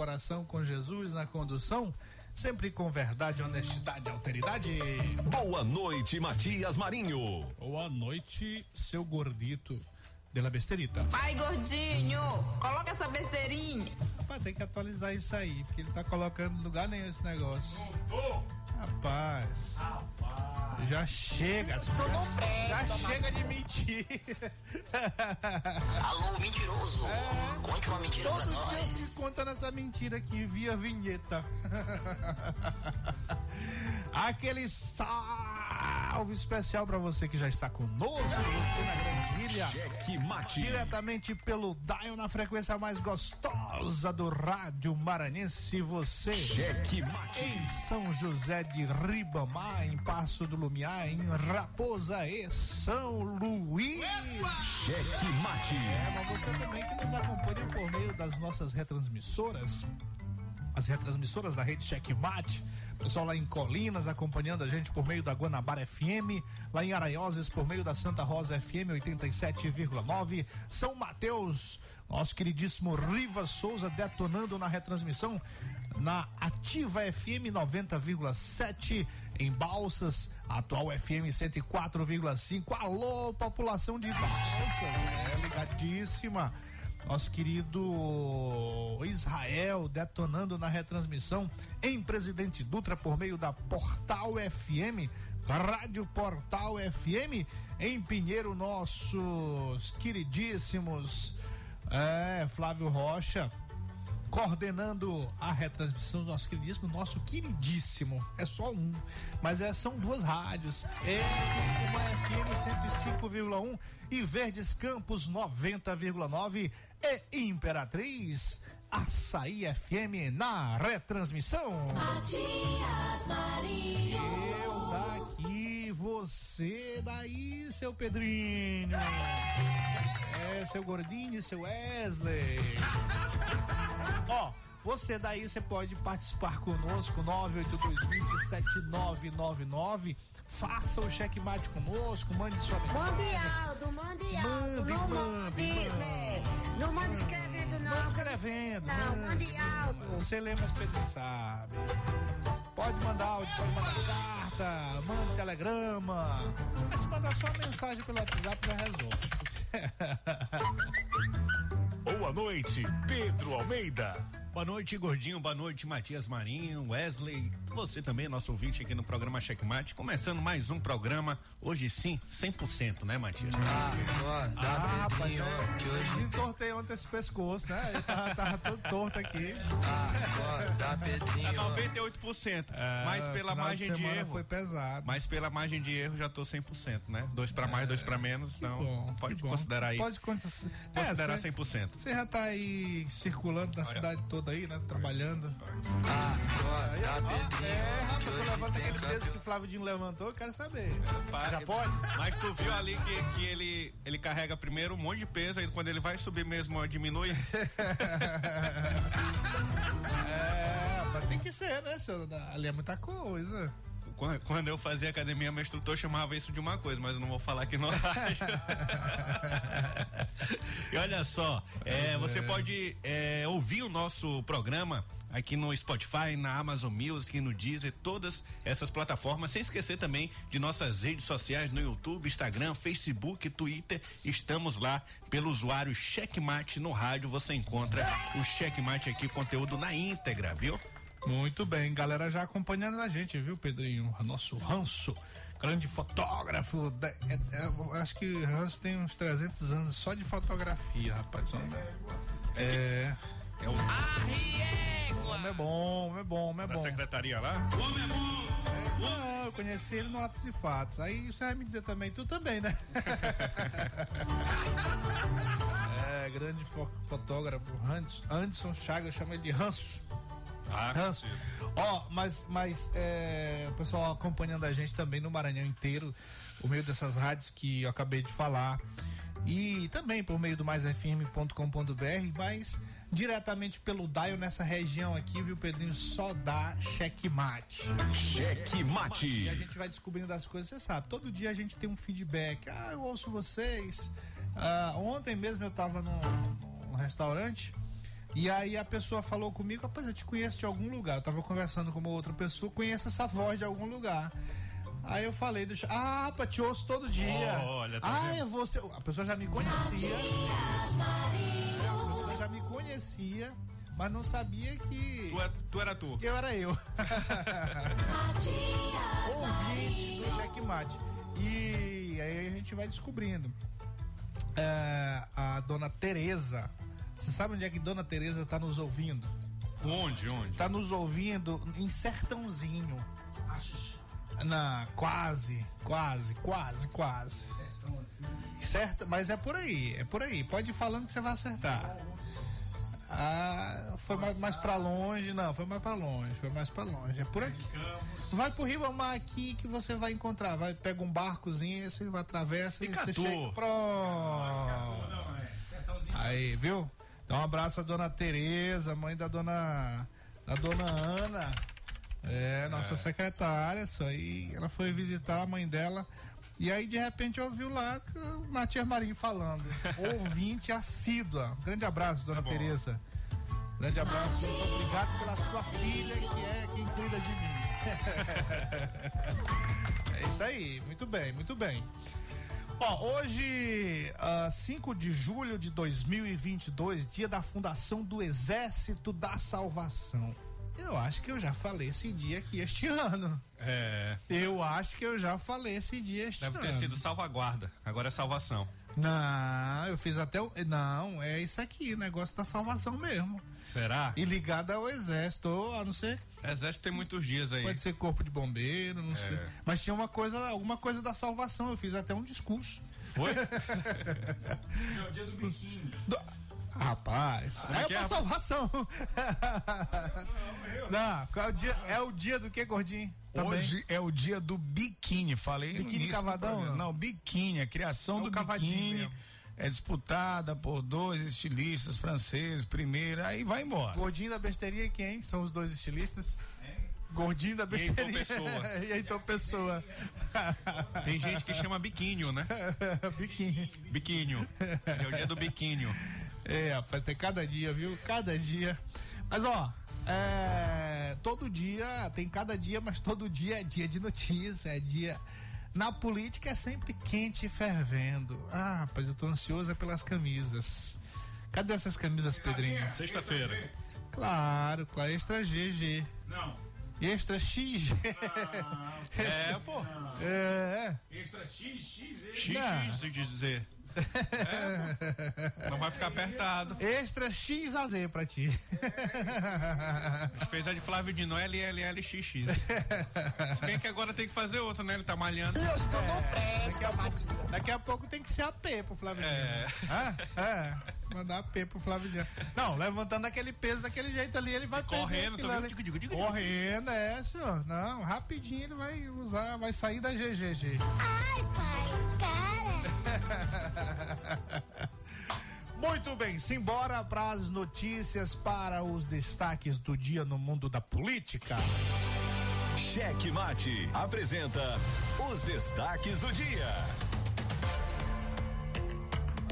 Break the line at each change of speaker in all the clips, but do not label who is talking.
Coração, com Jesus na condução, sempre com verdade, honestidade e alteridade.
Boa noite, Matias Marinho.
Boa noite, seu gordito de la besterita.
Pai gordinho, coloca essa besteirinha.
Rapaz, tem que atualizar isso aí, porque ele tá colocando em lugar nenhum esse negócio. Rapaz. Já chega, já, já chega de mentir.
Alô, mentiroso. Conte uma mentira pra
Todo dia eu
nós.
fico contando essa mentira aqui via vinheta. Aquele salve especial pra você que já está conosco, você na Grandilha.
Cheque Mate.
Diretamente pelo Dial na frequência mais gostosa do rádio maranhense, você.
Cheque Mate.
Em São José de Ribamar, em Passo do Lumiar, em Raposa e São Luís.
Cheque Mate.
É, mas você também que nos acompanha por meio das nossas retransmissoras, as retransmissoras da rede Checkmate, pessoal lá em Colinas acompanhando a gente por meio da Guanabara FM, lá em Araioses por meio da Santa Rosa FM 87,9, São Mateus, nosso queridíssimo Riva Souza detonando na retransmissão na Ativa FM 90,7 em Balsas, atual FM 104,5. Alô, população de Balsas, é ligadíssima. Nosso querido Israel detonando na retransmissão em Presidente Dutra por meio da Portal FM, Rádio Portal FM, em Pinheiro, nossos queridíssimos é, Flávio Rocha coordenando a retransmissão do nosso queridíssimo, nosso queridíssimo, é só um, mas é, são duas rádios, é uma FM 105,1 e Verdes Campos 90,9 e Imperatriz Açaí FM na retransmissão.
Matias Marinho.
Eu daqui, você daí, seu Pedrinho. É, seu gordinho, seu Wesley. Ó, você daí, você pode participar conosco, 982207999. Faça o checkmate conosco, mande sua
Mande
mensagem.
áudio, mande áudio.
Mande,
não
mande,
mande, não mande escrevendo, não.
Mande escrevendo.
Não, mande áudio.
Você lê, mas Pedro sabe. Pode mandar áudio, pode mandar carta, manda telegrama. Mas se mandar só mensagem pelo WhatsApp já resolve.
Boa noite, Pedro Almeida.
Boa noite, Gordinho. Boa noite, Matias Marinho, Wesley. Você também, nosso ouvinte aqui no programa Checkmate. Começando mais um programa, hoje sim, 100%, né, Matias?
Ah, rapaz, é, eu entortei ontem esse pescoço, né? Ele tava, tava todo torto aqui.
Tá 98%. mas pela
de
margem de,
semana
erro.
Foi pesado.
Mas pela margem de erro já tô 100%, né? Dois pra mais, dois pra menos. Então,
bom,
pode
que
considerar aí.
Pode conta-
considerar
É, cê-
100%.
Você já tá aí circulando na cidade toda aí, né? Trabalhando. É, rapaz, levanta aquele peso que o Flávio Dino levantou, eu quero saber.
Para-
Já pode?
Mas tu viu ali que, que ele, ele carrega primeiro um monte de peso, aí quando ele vai subir mesmo, diminui.
É, mas tem que ser, né, senhor? Ali é muita coisa.
Quando, quando eu fazia academia, meu instrutor chamava isso de uma coisa, mas eu não vou falar aqui no rádio. e olha só, é, você pode é, ouvir o nosso programa aqui no Spotify, na Amazon Music, no Deezer, todas essas plataformas, sem esquecer também de nossas redes sociais no YouTube, Instagram, Facebook, Twitter. Estamos lá pelo usuário Checkmate no rádio. Você encontra o Checkmate aqui, conteúdo na íntegra, viu?
Muito bem, galera já acompanhando a gente, viu, Pedrinho? Nosso Ranço, grande fotógrafo. da- é- é, acho que Ranço tem uns 300 anos só de fotografia, rapaz. Homem. É.
É o
Homem é bom, homem é bom, homem é
da
bom.
secretaria lá.
É, não, eu conheci ele no Atos e Fatos. Aí você vai me dizer também, tu também, né? é, grande fo- fotógrafo, Hans- Anderson Chagas, eu chamo ele de Ranço.
Ah,
Ranço. Ó, mas, mas é, o pessoal acompanhando a gente também no Maranhão inteiro, por meio dessas rádios que eu acabei de falar. E também por meio do maisfm.com.br, mas diretamente pelo Dial nessa região aqui, viu, Pedrinho? Só dá checkmate.
Cheque
E a gente vai descobrindo as coisas, você sabe. Todo dia a gente tem um feedback. Ah, eu ouço vocês. Ah, ontem mesmo eu tava num, num restaurante e aí a pessoa falou comigo, rapaz, eu te conheço de algum lugar. Eu tava conversando com uma outra pessoa, conheço essa voz de algum lugar. Aí eu falei, deixa, ah, rapaz, te ouço todo dia.
Olha, tá
ah,
vendo?
eu vou ser. A pessoa já me conhecia.
Matias Marinho.
Já me conhecia, mas não sabia que
Tu, é- tu era tu.
eu era eu. Ouvinte do. Checkmate. E aí a gente vai descobrindo. É, a dona Tereza. Você sabe onde é que dona Tereza tá nos ouvindo?
Onde, onde?
Tá nos ouvindo em Sertãozinho. Na, quase, quase, quase, quase. Certo, mas é por aí, é por aí. Pode ir falando que você vai acertar. Ah, foi mais, mais pra longe, não, foi mais pra longe, foi mais pra longe. É por aqui. Vai pro Ribamar aqui que você vai encontrar. Vai, pega um barcozinho, você vai atravessa e você
Icatu.
chega. Pronto. Aí, viu? Então um abraço à dona Tereza, mãe da dona da dona Ana. É, nossa secretária, isso aí. Ela foi visitar a mãe dela. E aí, de repente, ouviu lá o Matias Marinho falando. Ouvinte assídua. Grande abraço, dona
é bom.
Tereza. Grande abraço. Muito obrigado pela sua filha, que é quem cuida de mim. é isso aí. Muito bem, muito bem. Ó, hoje, ah, 5 de julho de 2022, dia da fundação do Exército da Salvação. Eu acho que eu já falei esse dia aqui este ano.
É.
Eu acho que eu já falei esse dia este
Deve
ano.
ter sido salvaguarda. Agora é salvação.
Não, eu fiz até o. Não, é isso aqui, negócio da salvação mesmo.
Será?
E ligado ao exército, ou a não ser.
Exército tem muitos dias aí.
Pode ser corpo de bombeiro, não sei. Mas tinha uma coisa, alguma coisa da salvação. Eu fiz até um discurso.
Foi?
É o dia do biquíni.
Do- Rapaz,
é
é,
que
pra
é?
salvação. Não, qual é o dia? É o dia do que, gordinho? Também.
Hoje é o dia do biquíni, falei
Biquíni cavadão, não?
Não, biquíni, a criação
É
do biquíni
mesmo.
é disputada por dois estilistas franceses, primeiro, aí vai embora.
Gordinho da besteirinha e quem? São os dois estilistas? Gordinho da
Heitor
besteirinha.
Pessoa.
e Heitor Pessoa.
Tem gente que chama biquinho, né?
Biquinho.
Biquinho. É o dia do biquinho.
É, rapaz, tem cada dia, viu? Cada dia. Mas, ó, é, todo dia, tem cada dia, mas todo dia é dia de notícia, é dia. Na política é sempre quente e fervendo. Ah, rapaz, eu tô ansioso é pelas camisas. Cadê essas camisas, Pedrinho?
Sexta-feira.
Claro, claro, extra GG.
Não,
Extra XG.
É, pô.
É,
extra X, X,
É. Não vai ficar apertado.
extra XAZ pra ti.
A gente fez a de Flávio Dino, LLLXX. Se bem que agora tem que fazer outra, né? Ele tá malhando.
Daqui a, pouco, daqui a pouco tem que ser AP pro Flávio.
É.
Dino. Ah, é. Mandar P pro Flavidiano. Não, levantando aquele peso daquele jeito ali, ele vai
Correndo, tô vendo,
ali.
digo, digo, digo,
Correndo, é, senhor. Não, rapidinho ele vai usar, vai sair da GGG.
Ai, pai, cara.
Muito bem, simbora para as notícias, para os destaques do dia no mundo da política.
Cheque Mate apresenta os destaques do dia.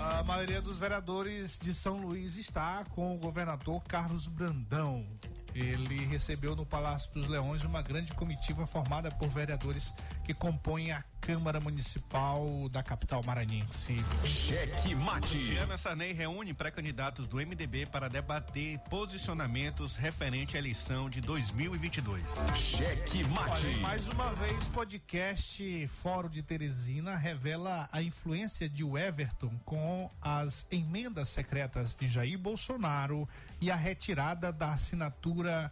A maioria dos vereadores de São Luís está com o governador Carlos Brandão. Ele recebeu no Palácio dos Leões uma grande comitiva formada por vereadores que compõem a Câmara Municipal da capital maranhense.
Cheque Mate.
Luciana Sarney reúne pré-candidatos do MDB para debater posicionamentos referente à eleição de 2022.
Cheque Mate.
Olha, mais uma vez, podcast Fórum de Teresina revela a influência de Everton com as emendas secretas de Jair Bolsonaro e a retirada da assinatura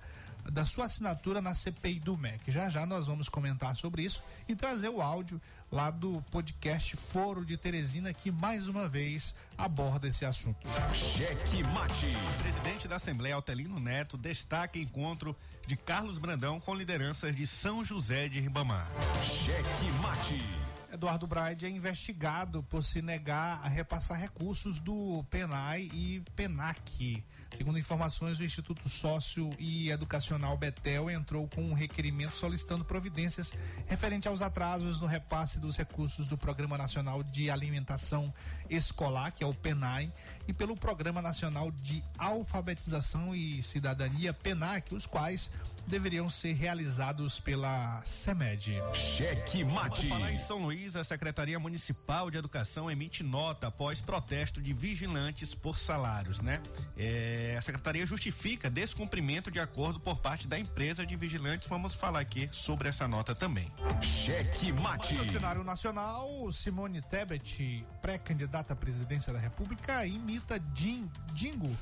da sua assinatura na CPI do MEC. Já já nós vamos comentar sobre isso e trazer o áudio lá do podcast Foro de Teresina que mais uma vez aborda esse assunto.
Cheque Mate.
O presidente da Assembleia, Altelino Neto, destaca encontro de Carlos Brandão com lideranças de São José de Ribamar.
Cheque Mate.
Eduardo Braide é investigado por se negar a repassar recursos do PENAI e PENAC. Segundo informações, o Instituto Sócio e Educacional Betel entrou com um requerimento solicitando providências referente aos atrasos no repasse dos recursos do Programa Nacional de Alimentação Escolar, que é o PENAI, e pelo Programa Nacional de Alfabetização e Cidadania, PENAC, os quais deveriam ser realizados pela CEMED.
Cheque Mate.
Falar em São Luís, a Secretaria Municipal de Educação emite nota após protesto de vigilantes por salários, né? É, a secretaria justifica descumprimento de acordo por parte da empresa de vigilantes. Vamos falar aqui sobre essa nota também.
Cheque Mate.
No cenário nacional, Simone Tebet, pré-candidata à presidência da República, imita Jim, Dingo,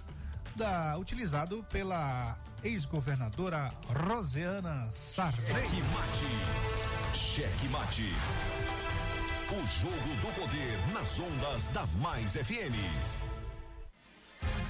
da, utilizado pela ex-governadora Rosiana Sarney.
Cheque Mate. Cheque Mate. O jogo do poder nas ondas da Mais FM.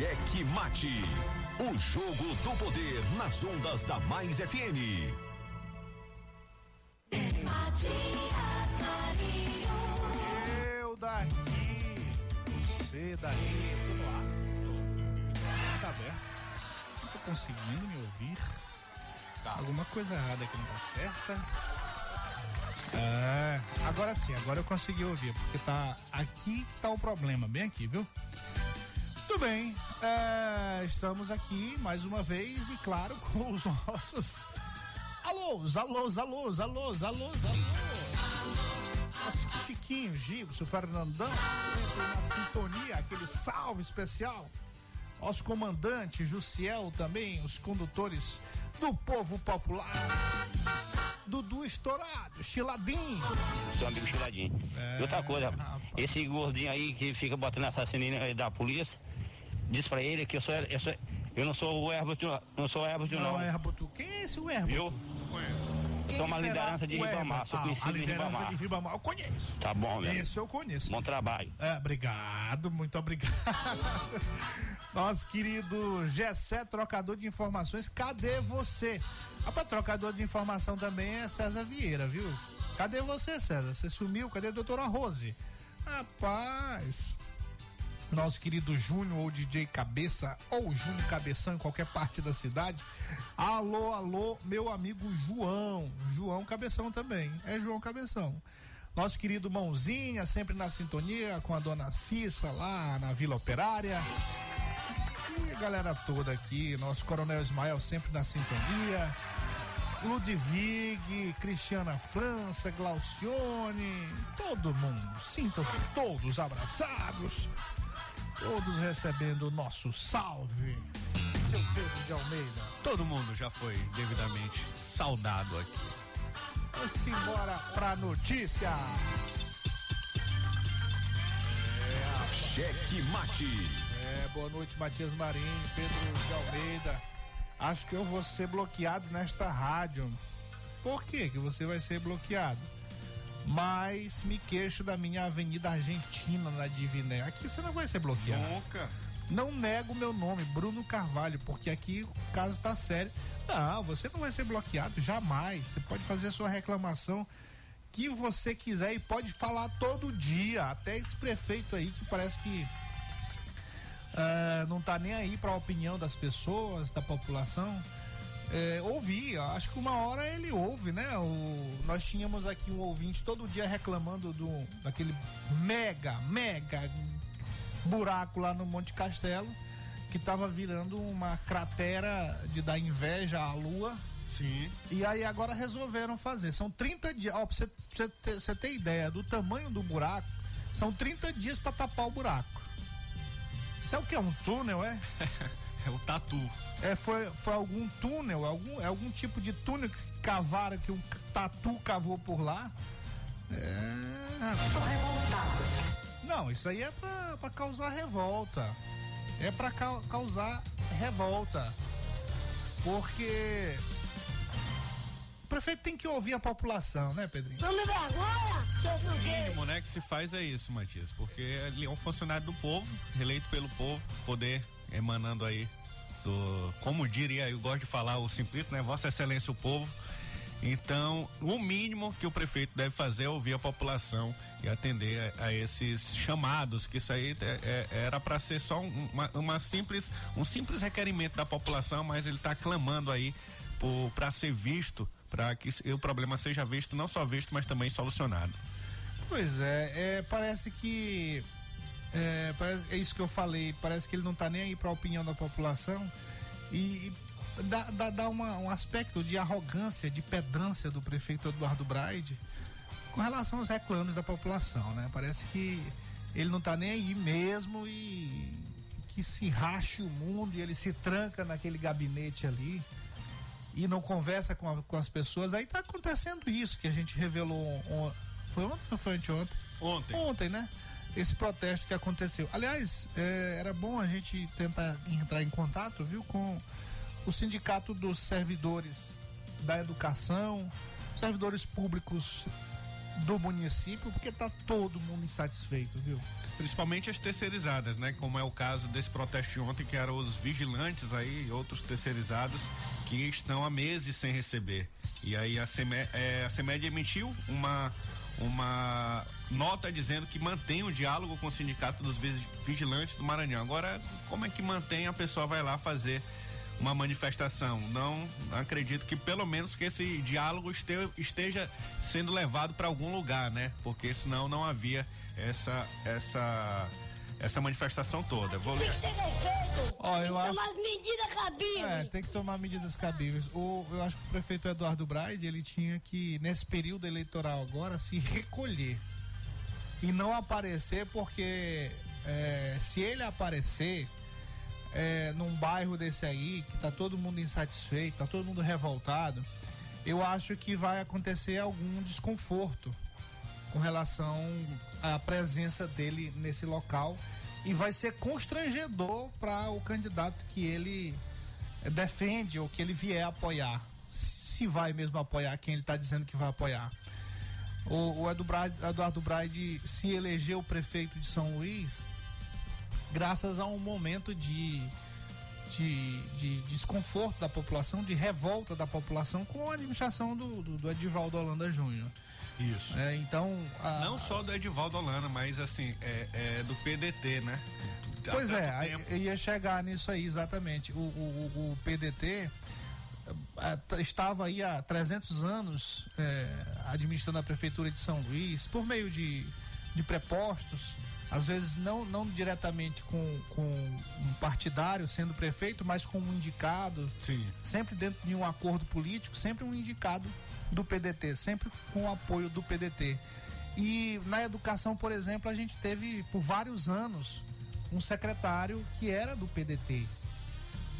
Cheque Mate. O jogo do poder nas ondas da Mais FM.
Matias Marinho.
Eu daqui, você daqui, ar. Tô. Tá aberto. Não tô conseguindo me ouvir. Alguma coisa errada aqui não tá certa. É, agora sim, agora eu consegui ouvir, porque tá aqui tá o problema, bem aqui, viu? Tudo bem, é, estamos aqui mais uma vez e claro com os nossos alôs, alôs, alôs, alôs, alôs, alôs. Nosso Chiquinho, Gilson, Fernandão, na sintonia, aquele salve especial. Nosso comandante, Jussiel também, os condutores do povo popular. Dudu Estourado, Chiladinho.
seu amigo Chiladinho. e outra coisa,
rapaz.
esse gordinho aí que fica botando assassino aí da polícia, diz pra ele que eu sou, eu, sou, eu não sou o Herbert, não sou o Herbert, não.
Não, é Herbutu. Quem é esse Herbutu?
Viu?
Quem
Toma a
será
liderança de Ribamar, sou
Ah,
conhecido
a
em
liderança
Ribamar.
de Ribamar, eu conheço.
Tá bom, meu.
Esse eu conheço.
Bom trabalho.
É, obrigado, muito obrigado. Nosso querido Gessé, trocador de informações, cadê você? Rapaz, trocador de informação também é César Vieira, viu? Cadê você, César? Você sumiu? Cadê a doutora Rose? Rapaz. Nosso querido Júnior ou DJ Cabeça, ou Júnior Cabeção em qualquer parte da cidade. Alô, alô, meu amigo João. João Cabeção também. É João Cabeção. Nosso querido Mãozinha, sempre na sintonia com a dona Cissa lá na Vila Operária. E a galera toda aqui, nosso Coronel Ismael sempre na sintonia. Ludwig, Cristiana França, Glaucione, todo mundo. Sintam-se todos abraçados, todos recebendo o nosso salve. Seu Pedro de Almeida.
Todo mundo já foi devidamente saudado aqui.
Vamos embora pra notícia.
Cheque Mate.
É, boa noite, Matias Marinho, Pedro de Almeida. Acho que eu vou ser bloqueado nesta rádio. Por que que você vai ser bloqueado? Mas me queixo da minha Avenida Argentina na Diviné. Aqui você não vai ser bloqueado.
Nunca.
Não nego o meu nome, Bruno Carvalho, porque aqui o caso tá sério. Não, você não vai ser bloqueado jamais. Você pode fazer a sua reclamação que você quiser e pode falar todo dia. Até esse prefeito aí que parece que ah, não tá nem aí para a opinião das pessoas, da população. É, ouvir, acho que uma hora ele ouve, né? O, nós tínhamos aqui um ouvinte todo dia reclamando do, daquele mega, mega buraco lá no Monte Castelo, que tava virando uma cratera de dar inveja à lua.
Sim.
E aí agora resolveram fazer. São 30 dias. Ó, pra você, pra você ter, você ter ideia do tamanho do buraco, são 30 dias para tapar o buraco. Isso é o que? Um túnel, é?
É o tatu.
É, foi, foi algum túnel, algum, é algum tipo de túnel que cavaram, que um tatu cavou por lá. É. Estou revoltado. Não, isso aí é pra, pra causar revolta. É pra ca- causar revolta. Porque. O prefeito tem que ouvir a população, né, Pedrinho?
Não me vergonha, seus
O mínimo, né, que se faz é isso, Matias, porque ele é um funcionário do povo, eleito pelo povo, poder emanando aí do, como diria, eu gosto de falar o simplista, né, Vossa Excelência o povo. Então, o mínimo que o prefeito deve fazer é ouvir a população e atender a, a esses chamados, que isso aí é- é- era para ser só um- uma, uma simples, um simples requerimento da população, mas ele está clamando aí para ser visto, para que o problema seja visto, não só visto, mas também solucionado.
Pois é, é, parece que. É, parece- é isso que eu falei, parece que ele não tá nem aí para a opinião da população e, e dá, dá, dá uma- um aspecto de arrogância, de pedância do prefeito Eduardo Braide com relação aos reclames da população, né? Parece que ele não tá nem aí mesmo e que se rache o mundo e ele se tranca naquele gabinete ali e não conversa com, a- com as pessoas. Aí tá acontecendo isso que a gente revelou. on- foi ontem ou foi anteontem?
Ontem.
Ontem, né? Esse protesto que aconteceu. Aliás, é, era bom a gente tentar entrar em contato, viu, com o sindicato dos servidores da educação, servidores públicos do município, porque tá todo mundo insatisfeito, viu?
Principalmente as terceirizadas, né? Como é o caso desse protesto de ontem, que eram os vigilantes aí, outros terceirizados, que estão há meses sem receber. E aí a CEMED, CEMED emitiu uma, uma nota dizendo que mantém o diálogo com o sindicato dos vigi- vigilantes do Maranhão. Agora, como é que mantém? A pessoa vai lá fazer uma manifestação. Não acredito que pelo menos que esse diálogo este- esteja sendo levado para algum lugar, né? Porque senão não havia essa essa essa manifestação toda. Vou
Tem que ter respeito.
Ó, eu
Tem
acho-
medidas cabíveis.
É, tem que tomar medidas cabíveis. O, eu acho que o prefeito Eduardo Braide, ele tinha que, nesse período eleitoral agora, se recolher. E não aparecer, porque é, se ele aparecer é, num bairro desse aí, que tá todo mundo insatisfeito, tá todo mundo revoltado, eu acho que vai acontecer algum desconforto com relação à presença dele nesse local e vai ser constrangedor para o candidato que ele defende ou que ele vier apoiar. Se vai mesmo apoiar quem ele está dizendo que vai apoiar. O, o Eduardo Braide se elegeu prefeito de São Luís graças a um momento de, de, de desconforto da população, de revolta da população com a administração do, do, do Edivaldo Holanda Júnior.
Isso.
É, então. a-
Não só do Edivaldo Holanda, mas assim, é, é do PDT, né? Há
Pois é,
tempo.
ia chegar nisso aí, exatamente. O, o, o- PDT estava aí há 300 anos eh, administrando a prefeitura de São Luís por meio de, de prepostos, às vezes não, não diretamente com, com um partidário sendo prefeito, mas com um indicado,
Sim.
sempre dentro de um acordo político, sempre um indicado do PDT, sempre com o apoio do PDT. E na educação, por exemplo, a gente teve por vários anos um secretário que era do PDT.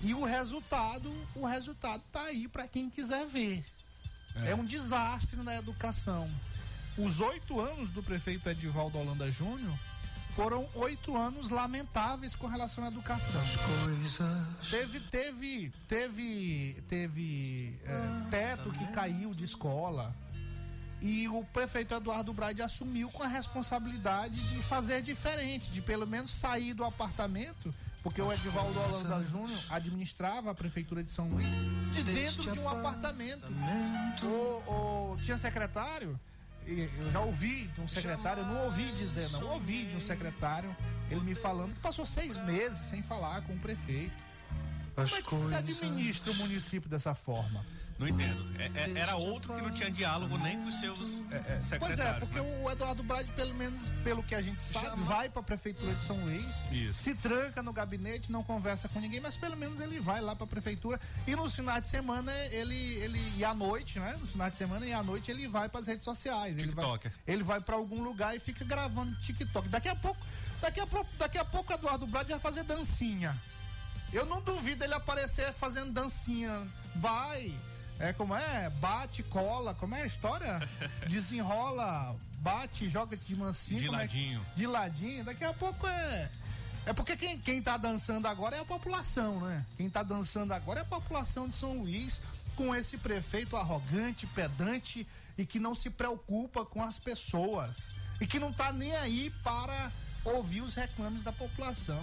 E o resultado, o resultado tá aí para quem quiser ver. É. um desastre na educação. Os oito anos do prefeito Edivaldo Holanda Júnior foram oito anos lamentáveis com relação à educação. Teve, teve, teve, teve é, teto que caiu de escola. E o prefeito Eduardo Braide assumiu com a responsabilidade de fazer diferente, de pelo menos sair do apartamento, porque o Edivaldo Holanda Júnior administrava a prefeitura de São Luís de dentro de um apartamento. O, tinha secretário, e eu já ouvi de um secretário, eu não ouvi dizer, não, ouvi de um secretário, ele me falando que passou seis meses sem falar com o prefeito. Como é que se administra o município dessa forma?
Não entendo. É- é- era outro que não tinha diálogo nem com os seus é, é, secretários.
Pois é, porque
né?
o Eduardo Brade, pelo menos pelo que a gente sabe, vai para a prefeitura de São Luís,
Isso.
se tranca no gabinete, não conversa com ninguém, mas pelo menos ele vai lá para a prefeitura e nos finais de semana ele ele e à noite, né? Nos finais de semana e à noite ele vai para as redes sociais, ele vai
TikToker.
ele vai para algum lugar e fica gravando TikTok. Daqui a pouco, daqui a pouco, daqui a pouco o Eduardo Brade vai fazer dancinha. Eu não duvido ele aparecer fazendo dancinha. Vai. É como é? Bate, cola. Como é a história? Desenrola, bate, joga de mansinho.
De
é
ladinho.
de ladinho. Daqui a pouco é. É porque quem, quem tá dançando agora é a população, né? Quem tá dançando agora é a população de São Luís, com esse prefeito arrogante, pedante e que não se preocupa com as pessoas. E que não tá nem aí para ouvir os reclames da população.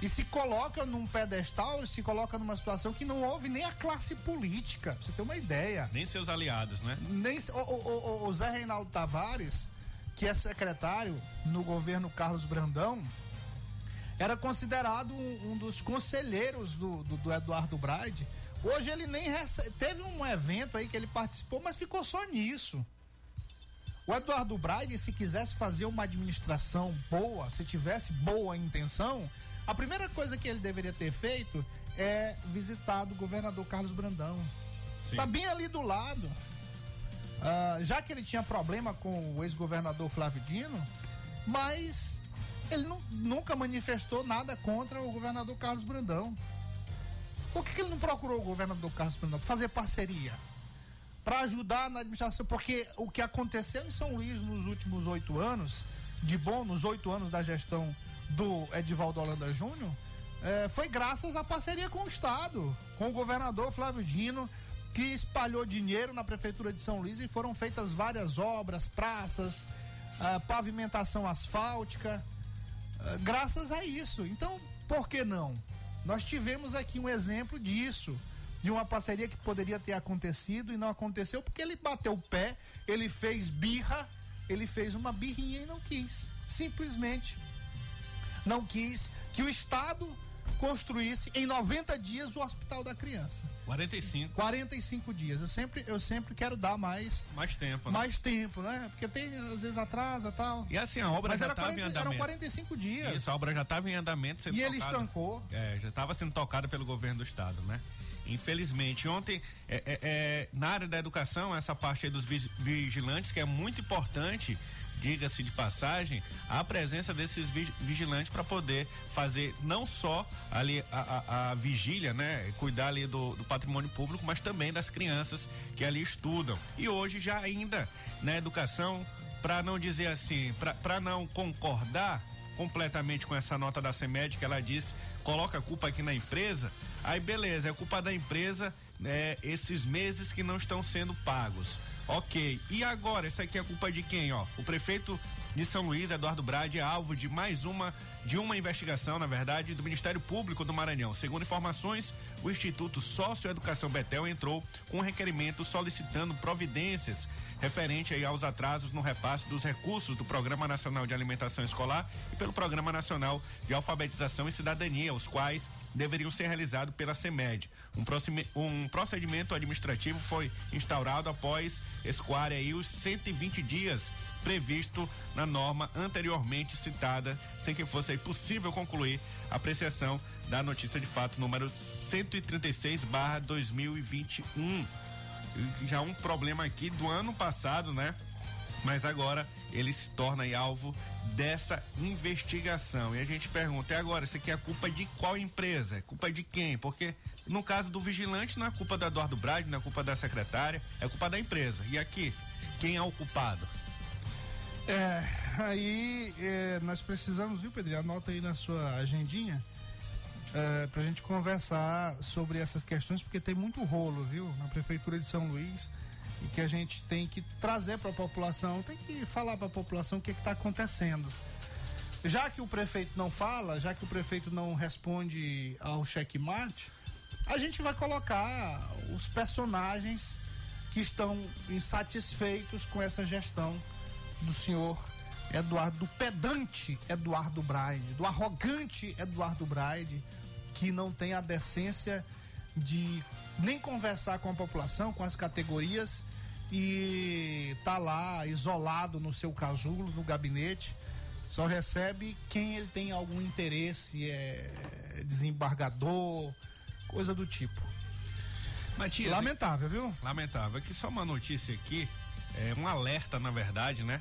E se coloca num pedestal, se coloca numa situação que não ouve nem a classe política, pra você ter uma ideia.
Nem seus aliados, né?
Nem, o, o- o- o Zé Reinaldo Tavares, que é secretário no governo Carlos Brandão, era considerado um, um dos conselheiros do, do, do Eduardo Braide. Hoje ele nem recebe. Teve um evento aí que ele participou, mas ficou só nisso. O Eduardo Braide, se quisesse fazer uma administração boa, se tivesse boa intenção, a primeira coisa que ele deveria ter feito é visitado o governador Carlos Brandão.
Sim.
Tá bem ali do lado. Ah, já que ele tinha problema com o ex-governador Flávio Dino, mas ele nu- nunca manifestou nada contra o governador Carlos Brandão. Por que, que ele não procurou o governador Carlos Brandão? Pra fazer parceria. Para ajudar na administração. Porque o que aconteceu em São Luís nos últimos oito anos, de bom, nos oito anos da gestão do Edivaldo Holanda Júnior, eh, foi graças à parceria com o Estado, com o governador Flávio Dino, que espalhou dinheiro na prefeitura de São Luís e foram feitas várias obras, praças, ah, pavimentação asfáltica, ah, graças a isso. Então, por que não? Nós tivemos aqui um exemplo disso, de uma parceria que poderia ter acontecido e não aconteceu porque ele bateu o pé, ele fez birra, ele fez uma birrinha e não quis. Simplesmente não quis que o Estado construísse em 90 dias o Hospital da Criança.
45.
45 dias. Eu sempre, eu sempre quero dar mais,
Mais tempo, né?
mais tempo, né? Porque tem, às vezes atrasa tal.
E assim, a obra
Mas
já estava
40,
em
eram
andamento.
45 dias.
Isso, a obra já estava em andamento sendo
E ele
tocada.
estancou.
É, já estava sendo tocada pelo governo do estado, né? Infelizmente, ontem, é, é, é, na área da educação, essa parte aí dos vigilantes, que é muito importante, diga-se de passagem, a presença desses vi- vigilantes para poder fazer não só ali a, a- a vigília, né? Cuidar ali do, do patrimônio público, mas também das crianças que ali estudam. E hoje já ainda na educação, para não dizer assim, para não concordar completamente com essa nota da CEMED que ela disse, coloca a culpa aqui na empresa, aí beleza, é culpa da empresa é, esses meses que não estão sendo pagos. Ok. E agora, isso aqui é culpa de quem, ó? O prefeito de São Luís, Eduardo Brade, é alvo de mais uma de uma investigação, na verdade, do Ministério Público do Maranhão. Segundo informações, o Instituto Socioeducação Betel entrou com um requerimento solicitando providências referente aí aos atrasos no repasse dos recursos do Programa Nacional de Alimentação Escolar e pelo Programa Nacional de Alfabetização e Cidadania, os quais deveriam ser realizados pela CEMED. Um, um procedimento administrativo foi instaurado após escoar aí os 120 dias previsto na norma anteriormente citada, sem que fosse possível concluir a apreciação da notícia de fato número 136/2021 já um problema aqui do ano passado, né? Mas agora ele se torna alvo dessa investigação. E a gente pergunta, e agora, isso aqui é culpa de qual empresa? É culpa de quem? Porque no caso do vigilante não é culpa do Eduardo Brade, não é culpa da secretária, é culpa da empresa. E aqui, quem é o culpado?
É, aí é, nós precisamos, viu, Pedro? Anota aí na sua agendinha é, para a gente conversar sobre essas questões, porque tem muito rolo, viu, na Prefeitura de São Luís, e que a gente tem que trazer para a população, tem que falar para a população o que está acontecendo. Já que o prefeito não fala, já que o prefeito não responde ao checkmate, a gente vai colocar os personagens que estão insatisfeitos com essa gestão do senhor Eduardo, do pedante Eduardo Braide, do arrogante Eduardo Braide, que não tem a decência de nem conversar com a população, com as categorias e tá lá isolado no seu casulo, no gabinete, só recebe quem ele tem algum interesse, é desembargador, coisa do tipo.
Matias,
lamentável, viu?
Lamentável. Aqui só uma notícia aqui, é um alerta na verdade, né?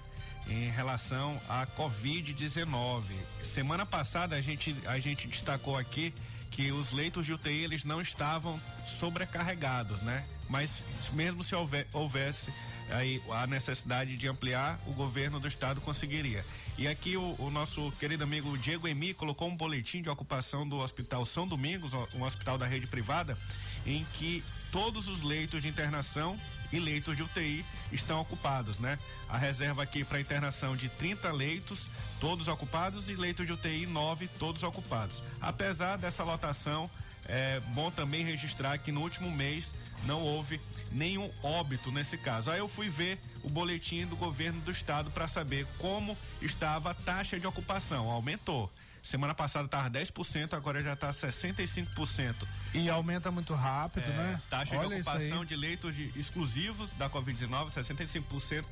em relação à Covid-19. Semana passada a gente, a gente destacou aqui que os leitos de UTI eles não estavam sobrecarregados, né? Mas mesmo se houver, houvesse aí a necessidade de ampliar, o governo do estado conseguiria. E aqui o, o, nosso querido amigo Diego Emi colocou um boletim de ocupação do Hospital São Domingos, um hospital da rede privada, em que todos os leitos de internação e leitos de UTI estão ocupados, né? A reserva aqui para internação de 30 leitos, todos ocupados, e leitos de UTI 9, todos ocupados. Apesar dessa lotação, é bom também registrar que no último mês não houve nenhum óbito nesse caso. Aí eu fui ver o boletim do governo do estado para saber como estava a taxa de ocupação. Aumentou. Semana passada estava 10%, agora já está 65%.
E aumenta muito rápido, é, né?
Taxa Olha de ocupação de leitos de, exclusivos da Covid-19, 65%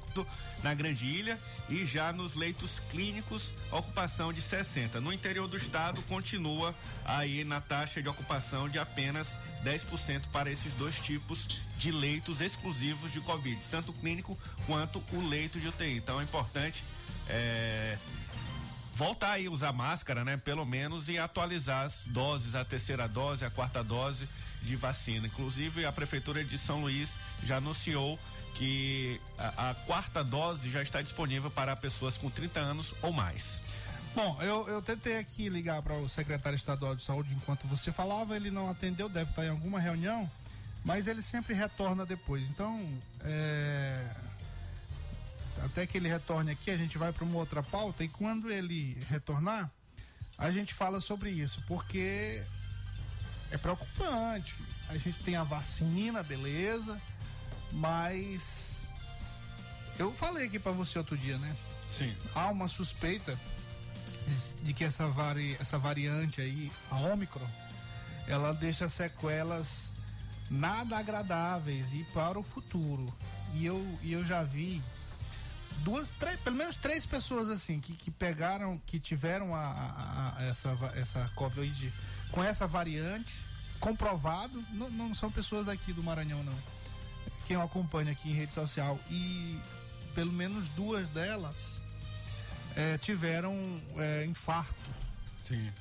na Grande Ilha e já nos leitos clínicos, ocupação de 60%. No interior do estado, continua aí na taxa de ocupação de apenas 10% para esses dois tipos de leitos exclusivos de Covid, tanto o clínico quanto o leito de UTI. Então é importante. É, voltar aí a usar máscara, né? Pelo menos e atualizar as doses, a terceira dose, a quarta dose de vacina. Inclusive a prefeitura de São Luís já anunciou que a, a quarta dose já está disponível para pessoas com 30 anos ou mais.
Bom, eu, eu tentei aqui ligar para o secretário estadual de saúde enquanto você falava, ele não atendeu, deve estar em alguma reunião, mas ele sempre retorna depois. Então, é, até que ele retorne aqui, a gente vai para uma outra pauta e quando ele retornar, a gente fala sobre isso, porque é preocupante. A gente tem a vacina, beleza, mas eu falei aqui para você outro dia, né?
Sim.
Há uma suspeita de que essa, vari, essa variante aí, a Ômicron, ela deixa sequelas nada agradáveis e para o futuro. E eu, e eu já vi duas, três, pelo menos três pessoas assim que, que pegaram, que tiveram a, a, a essa, essa Covid com essa variante, comprovado, não, não são pessoas daqui do Maranhão não. Quem acompanha aqui em rede social e pelo menos duas delas é, tiveram é, infarto.
Sim.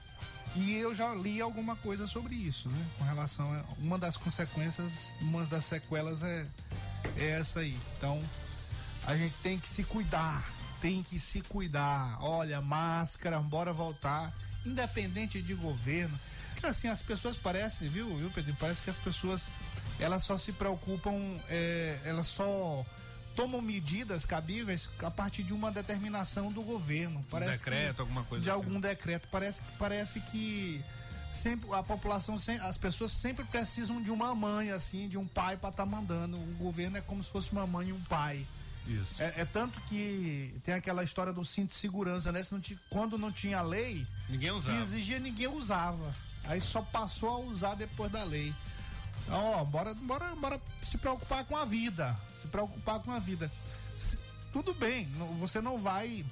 E eu já li alguma coisa sobre isso, né? Com relação a uma das consequências, uma das sequelas é, é essa aí. Então, a gente tem que se cuidar, tem que se cuidar. Olha, máscara, bora voltar, independente de governo. Porque assim, as pessoas parecem, viu, viu, Pedro? Parece que as pessoas elas só se preocupam, é, elas só tomam medidas cabíveis a partir de uma determinação do governo. Parece
decreto,
que,
alguma coisa
De
assim.
algum decreto. Parece, que- parece que sempre a população, as pessoas sempre precisam de uma mãe, assim, de um pai para estar mandando. O governo é como se fosse uma mãe e um pai.
Isso.
É, é tanto que tem aquela história do cinto de segurança, né? Se não ti- quando não tinha lei,
Ninguém
que
usava.
exigia, ninguém usava. Aí só passou a usar depois da lei. Então, ó, bora, bora, bora se preocupar com a vida. Se preocupar com a vida. Se- tudo bem, você não vai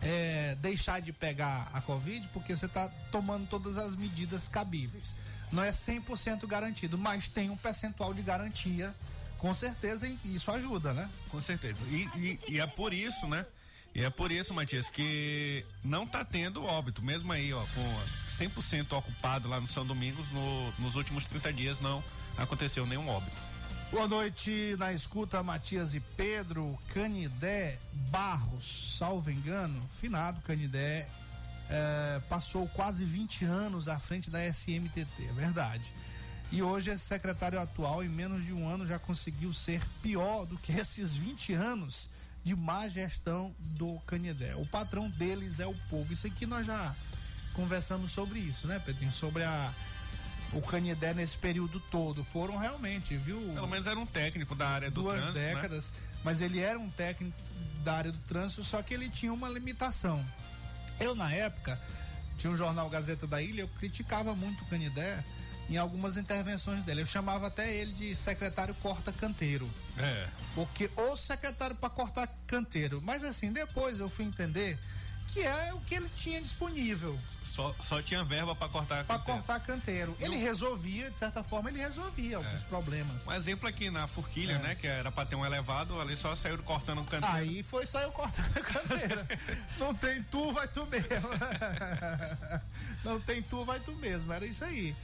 é, deixar de pegar a Covid porque você está tomando todas as medidas cabíveis. Não é 100% garantido, mas tem um percentual de garantia, com certeza, e isso ajuda, né?
Com certeza. E, e- e é por isso, né? E é por isso, Matias, que não tá tendo óbito. Mesmo aí, ó, com 100% ocupado lá no São Domingos, no- nos últimos 30 dias não aconteceu nenhum óbito.
Boa noite na escuta, Matias e Pedro. Canidé Barros, salvo engano, finado Canidé, eh, passou quase 20 anos à frente da SMTT, é verdade. E hoje esse secretário atual, em menos de um ano, já conseguiu ser pior do que esses 20 anos de má gestão do Canidé. O patrão deles é o povo. Isso aqui nós já conversamos sobre isso, né, Pedrinho? Sobre a o Canidé nesse período todo. Foram realmente, viu?
Pelo menos era um técnico da área do
duas
trânsito, né?
décadas, mas ele era um técnico da área do trânsito, só que ele tinha uma limitação. Eu, na época, tinha um jornal Gazeta da Ilha, eu criticava muito o Canidé em algumas intervenções dele. Eu chamava até ele de secretário corta-canteiro.
É.
Porque o secretário para cortar canteiro. Mas assim, depois eu fui entender que é o que ele tinha disponível
Só, só tinha verba para cortar
para
canteiro.
cortar canteiro. Ele resolvia, de certa forma, ele resolvia alguns problemas.
Um exemplo aqui na Forquilha,
É.
né? Que era pra ter um elevado, ali só saiu cortando um canteiro.
Aí foi, saiu cortando a canteira. Não tem tu, vai tu mesmo. Não tem tu, vai tu mesmo. Era isso aí.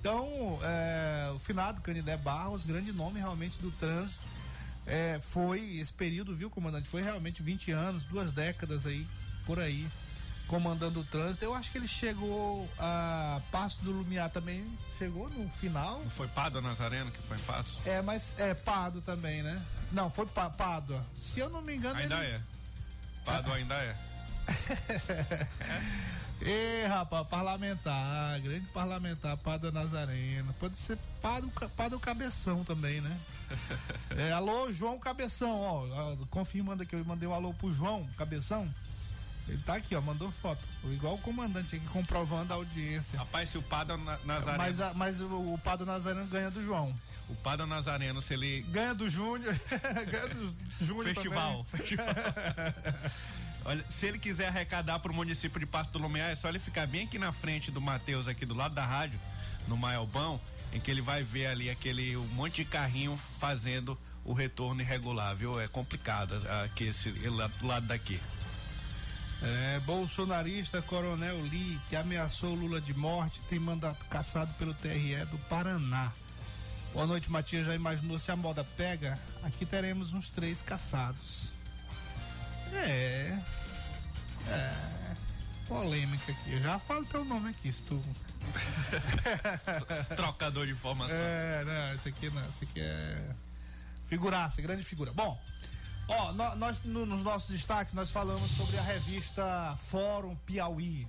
Então, é, o finado Canidé Barros, grande nome realmente do trânsito. É, foi esse período, viu, comandante? Foi realmente 20 anos, duas décadas aí, por aí, comandando o trânsito. Eu acho que ele chegou a Passo do Lumiar também, chegou no final.
Não foi Pádua Nazareno que foi em Passo?
É, mas é Pado também, né? Não, foi Pa- Pádua. Se eu não me engano,
Ainda
ele...
é. Pádua ainda é.
Ê, rapaz, parlamentar, grande parlamentar, Pado Nazareno. Pode ser Pado, Pado Cabeção também, né? É, alô, João Cabeção, ó, confirmando aqui, eu mandei um alô pro João Cabeção. Ele tá aqui, ó, mandou foto. Igual o comandante aqui, comprovando a audiência.
Rapaz, se o Na- Nazareno.
Mas, a- mas o, o Pado Nazareno ganha do João.
O Pádua Nazareno, se ele.
Ganha do Júnior. ganha do Júnior
Festival.
também.
festival. Olha, se ele quiser arrecadar para o município de Passo do Lumiar, é só ele ficar bem aqui na frente do Matheus, aqui do lado da rádio, no Maiobão, em que ele vai ver ali aquele um monte de carrinho fazendo o retorno irregular, viu? É complicado aqui esse lado daqui.
É, bolsonarista Coronel Lee, que ameaçou Lula de morte, tem mandato cassado pelo TRE do Paraná. Boa noite, Matias. Já imaginou se a moda pega? Aqui teremos uns três caçados. É. É. Polêmica aqui. Eu já falo teu nome aqui, se tu.
Trocador de informação.
É, não, esse aqui não. Esse aqui é. Figuraça, grande figura. Bom, ó, nó- nós, no- nos nossos destaques, nós falamos sobre a revista Fórum Piauí.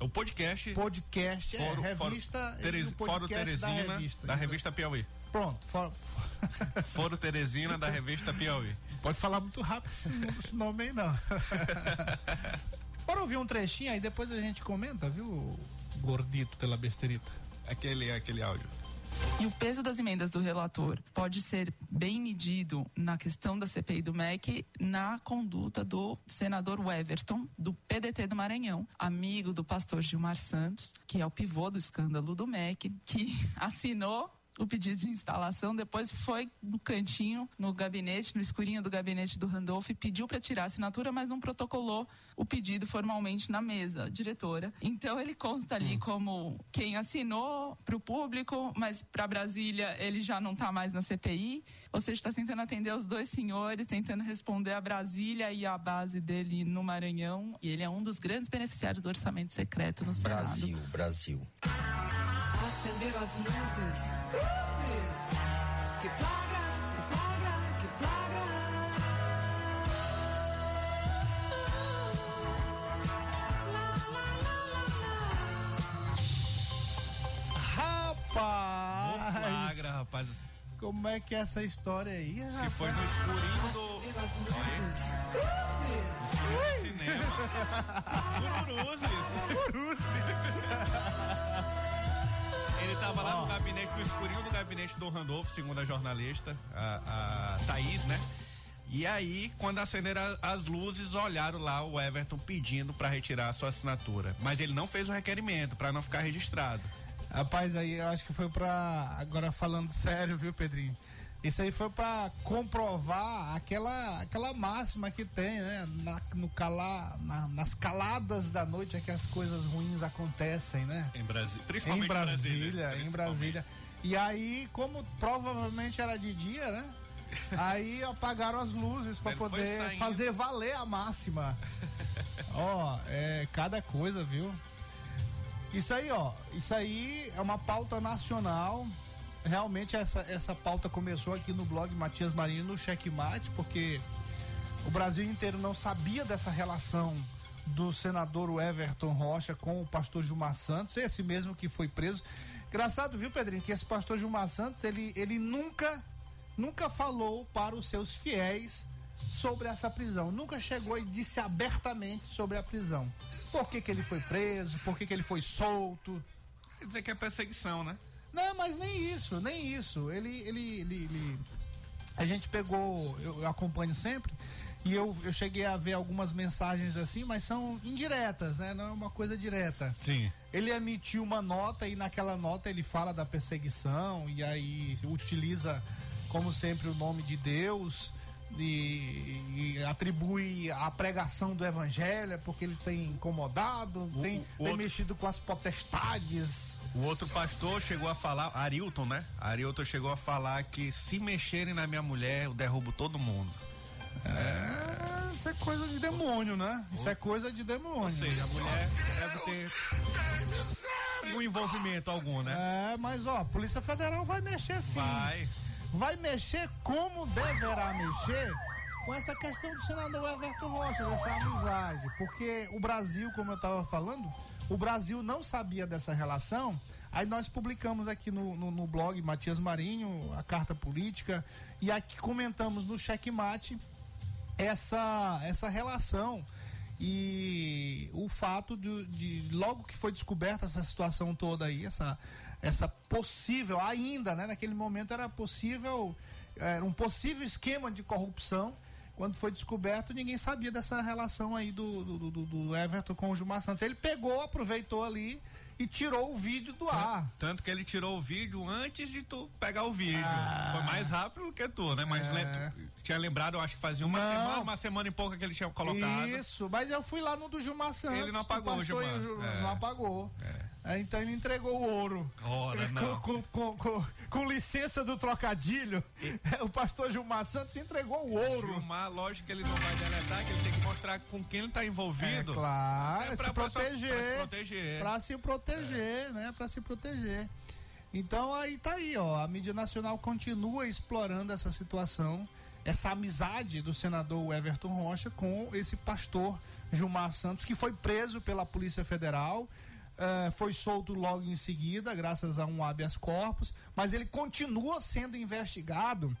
O podcast.
Podcast, é, revista e
Teres,
o
Fórum
podcast da
Teresina,
revista.
da revista Piauí.
Pronto, fórum,
Foro Teresina, da revista Piauí.
pode falar muito rápido esse, esse nome aí, não. Bora ouvir um trechinho aí, depois a gente comenta, viu, gordito pela besterita.
Aquele, aquele áudio.
E o peso das emendas do relator pode ser bem medido na questão da CPI do MEC na conduta do senador Weverton, do PDT do Maranhão, amigo do pastor Gilmar Santos, que é o pivô do escândalo do MEC, que assinou o pedido de instalação, depois foi no cantinho, no gabinete, no escurinho do gabinete do Randolph, pediu para tirar a assinatura, mas não protocolou o pedido formalmente na mesa, diretora. Então ele consta ali como quem assinou para o público, mas para Brasília ele já não está mais na CPI, ou seja, está tentando atender os dois senhores, tentando responder a Brasília e a base dele no Maranhão, e ele é um dos grandes beneficiários do orçamento secreto no Senado.
Brasil, Brasil. Acenderam as luzes. Luzes! Que flagra, que flagra, que flagra.
Rapaz!
Flagra, rapaz.
Como é que é essa história aí?
Diz que foi no escurinho do. Olha, escurinho do cinema. Cururuzes. Ele tava lá no gabinete, no escurinho do gabinete do Randolfo, segundo a jornalista, a, a Thaís, né? E aí, quando acenderam as luzes, olharam lá o Everton pedindo para retirar a sua assinatura. Mas ele não fez o requerimento para não ficar registrado.
Rapaz, aí eu acho que foi pra. Agora falando sério, viu, Pedrinho? Isso aí foi pra comprovar aquela, aquela máxima que tem, né? Na, no calar, na- nas caladas da noite é que as coisas ruins acontecem, né?
Em Brasília.
Em
Principalmente
Brasília, em
principalmente.
Brasília. E aí, como provavelmente era de dia, né? Aí apagaram as luzes
foi
poder fazer valer a máxima. Ó, é cada coisa, viu? Isso aí, ó, isso aí é uma pauta nacional. Realmente essa, essa pauta começou aqui no blog Matias Marinho no Checkmate, porque o Brasil inteiro não sabia dessa relação do senador Everton Rocha com o pastor Gilmar Santos, esse mesmo que foi preso. Engraçado, viu, Pedrinho, que esse pastor Gilmar Santos, ele, ele nunca, nunca falou para os seus fiéis sobre essa prisão. Nunca chegou e disse abertamente sobre a prisão. Por que, que ele foi preso, por que, que ele foi solto.
Quer dizer que é perseguição, né?
Não, mas nem isso, nem isso. Ele, ele, ele, ele- a gente pegou, eu, eu acompanho sempre, e eu, eu cheguei a ver algumas mensagens assim, mas são indiretas, né? Não é uma coisa direta.
Sim.
Ele emitiu uma nota e naquela nota ele fala da perseguição e aí utiliza, como sempre, o nome de Deus e, e atribui a pregação do evangelho porque ele tem incomodado, tem,
o
tem
outro-
mexido com as potestades.
O outro pastor chegou a falar, Arilton, né? Arilton chegou a falar que se mexerem na minha mulher, eu derrubo todo mundo.
É, isso é coisa de demônio, né? Isso é coisa de demônio.
Ou seja, a mulher deve ter um envolvimento algum, né?
É, mas ó, a Polícia Federal vai mexer sim.
Vai.
Vai mexer como deverá mexer com essa questão do senador Everton Rocha, dessa amizade. Porque o Brasil, como eu estava falando, o Brasil não sabia dessa relação. Aí nós publicamos aqui no, no, no blog Matias Marinho, a carta política, e aqui comentamos no checkmate essa, essa relação e o fato de, de logo que foi descoberta essa situação toda aí, essa, essa possível, ainda, né, naquele momento era possível, era um possível esquema de corrupção. Quando foi descoberto, ninguém sabia dessa relação aí do, do, do- do Everton com o Gilmar Santos. Ele pegou, aproveitou ali e tirou o vídeo do ar.
Tanto que ele tirou o vídeo antes de tu pegar o vídeo.
Ah.
Foi mais rápido que tu, né? Mas
É.
tinha lembrado, eu acho que fazia uma
Não.
semana, uma semana e pouca que ele tinha colocado.
Isso, mas eu fui lá no do Gilmar Santos.
Ele não apagou,
o
Gilmar.
Ju-
É.
Não apagou. É, então ele entregou o ouro.
Ora, não.
Com, com- com- com licença do trocadilho, o pastor Gilmar Santos entregou o ouro.
Gilmar, lógico que ele não vai deletar, que ele tem que mostrar com quem ele tá envolvido.
É claro,
É
é
pra-
se proteger.
pra se proteger.
Pra se proteger, né? Pra se proteger. Então aí tá aí, ó. A mídia nacional continua explorando essa situação, essa amizade do senador Everton Rocha com esse pastor Gilmar Santos, que foi preso pela Polícia Federal. Eh, foi solto logo em seguida, graças a um habeas corpus, mas ele continua sendo investigado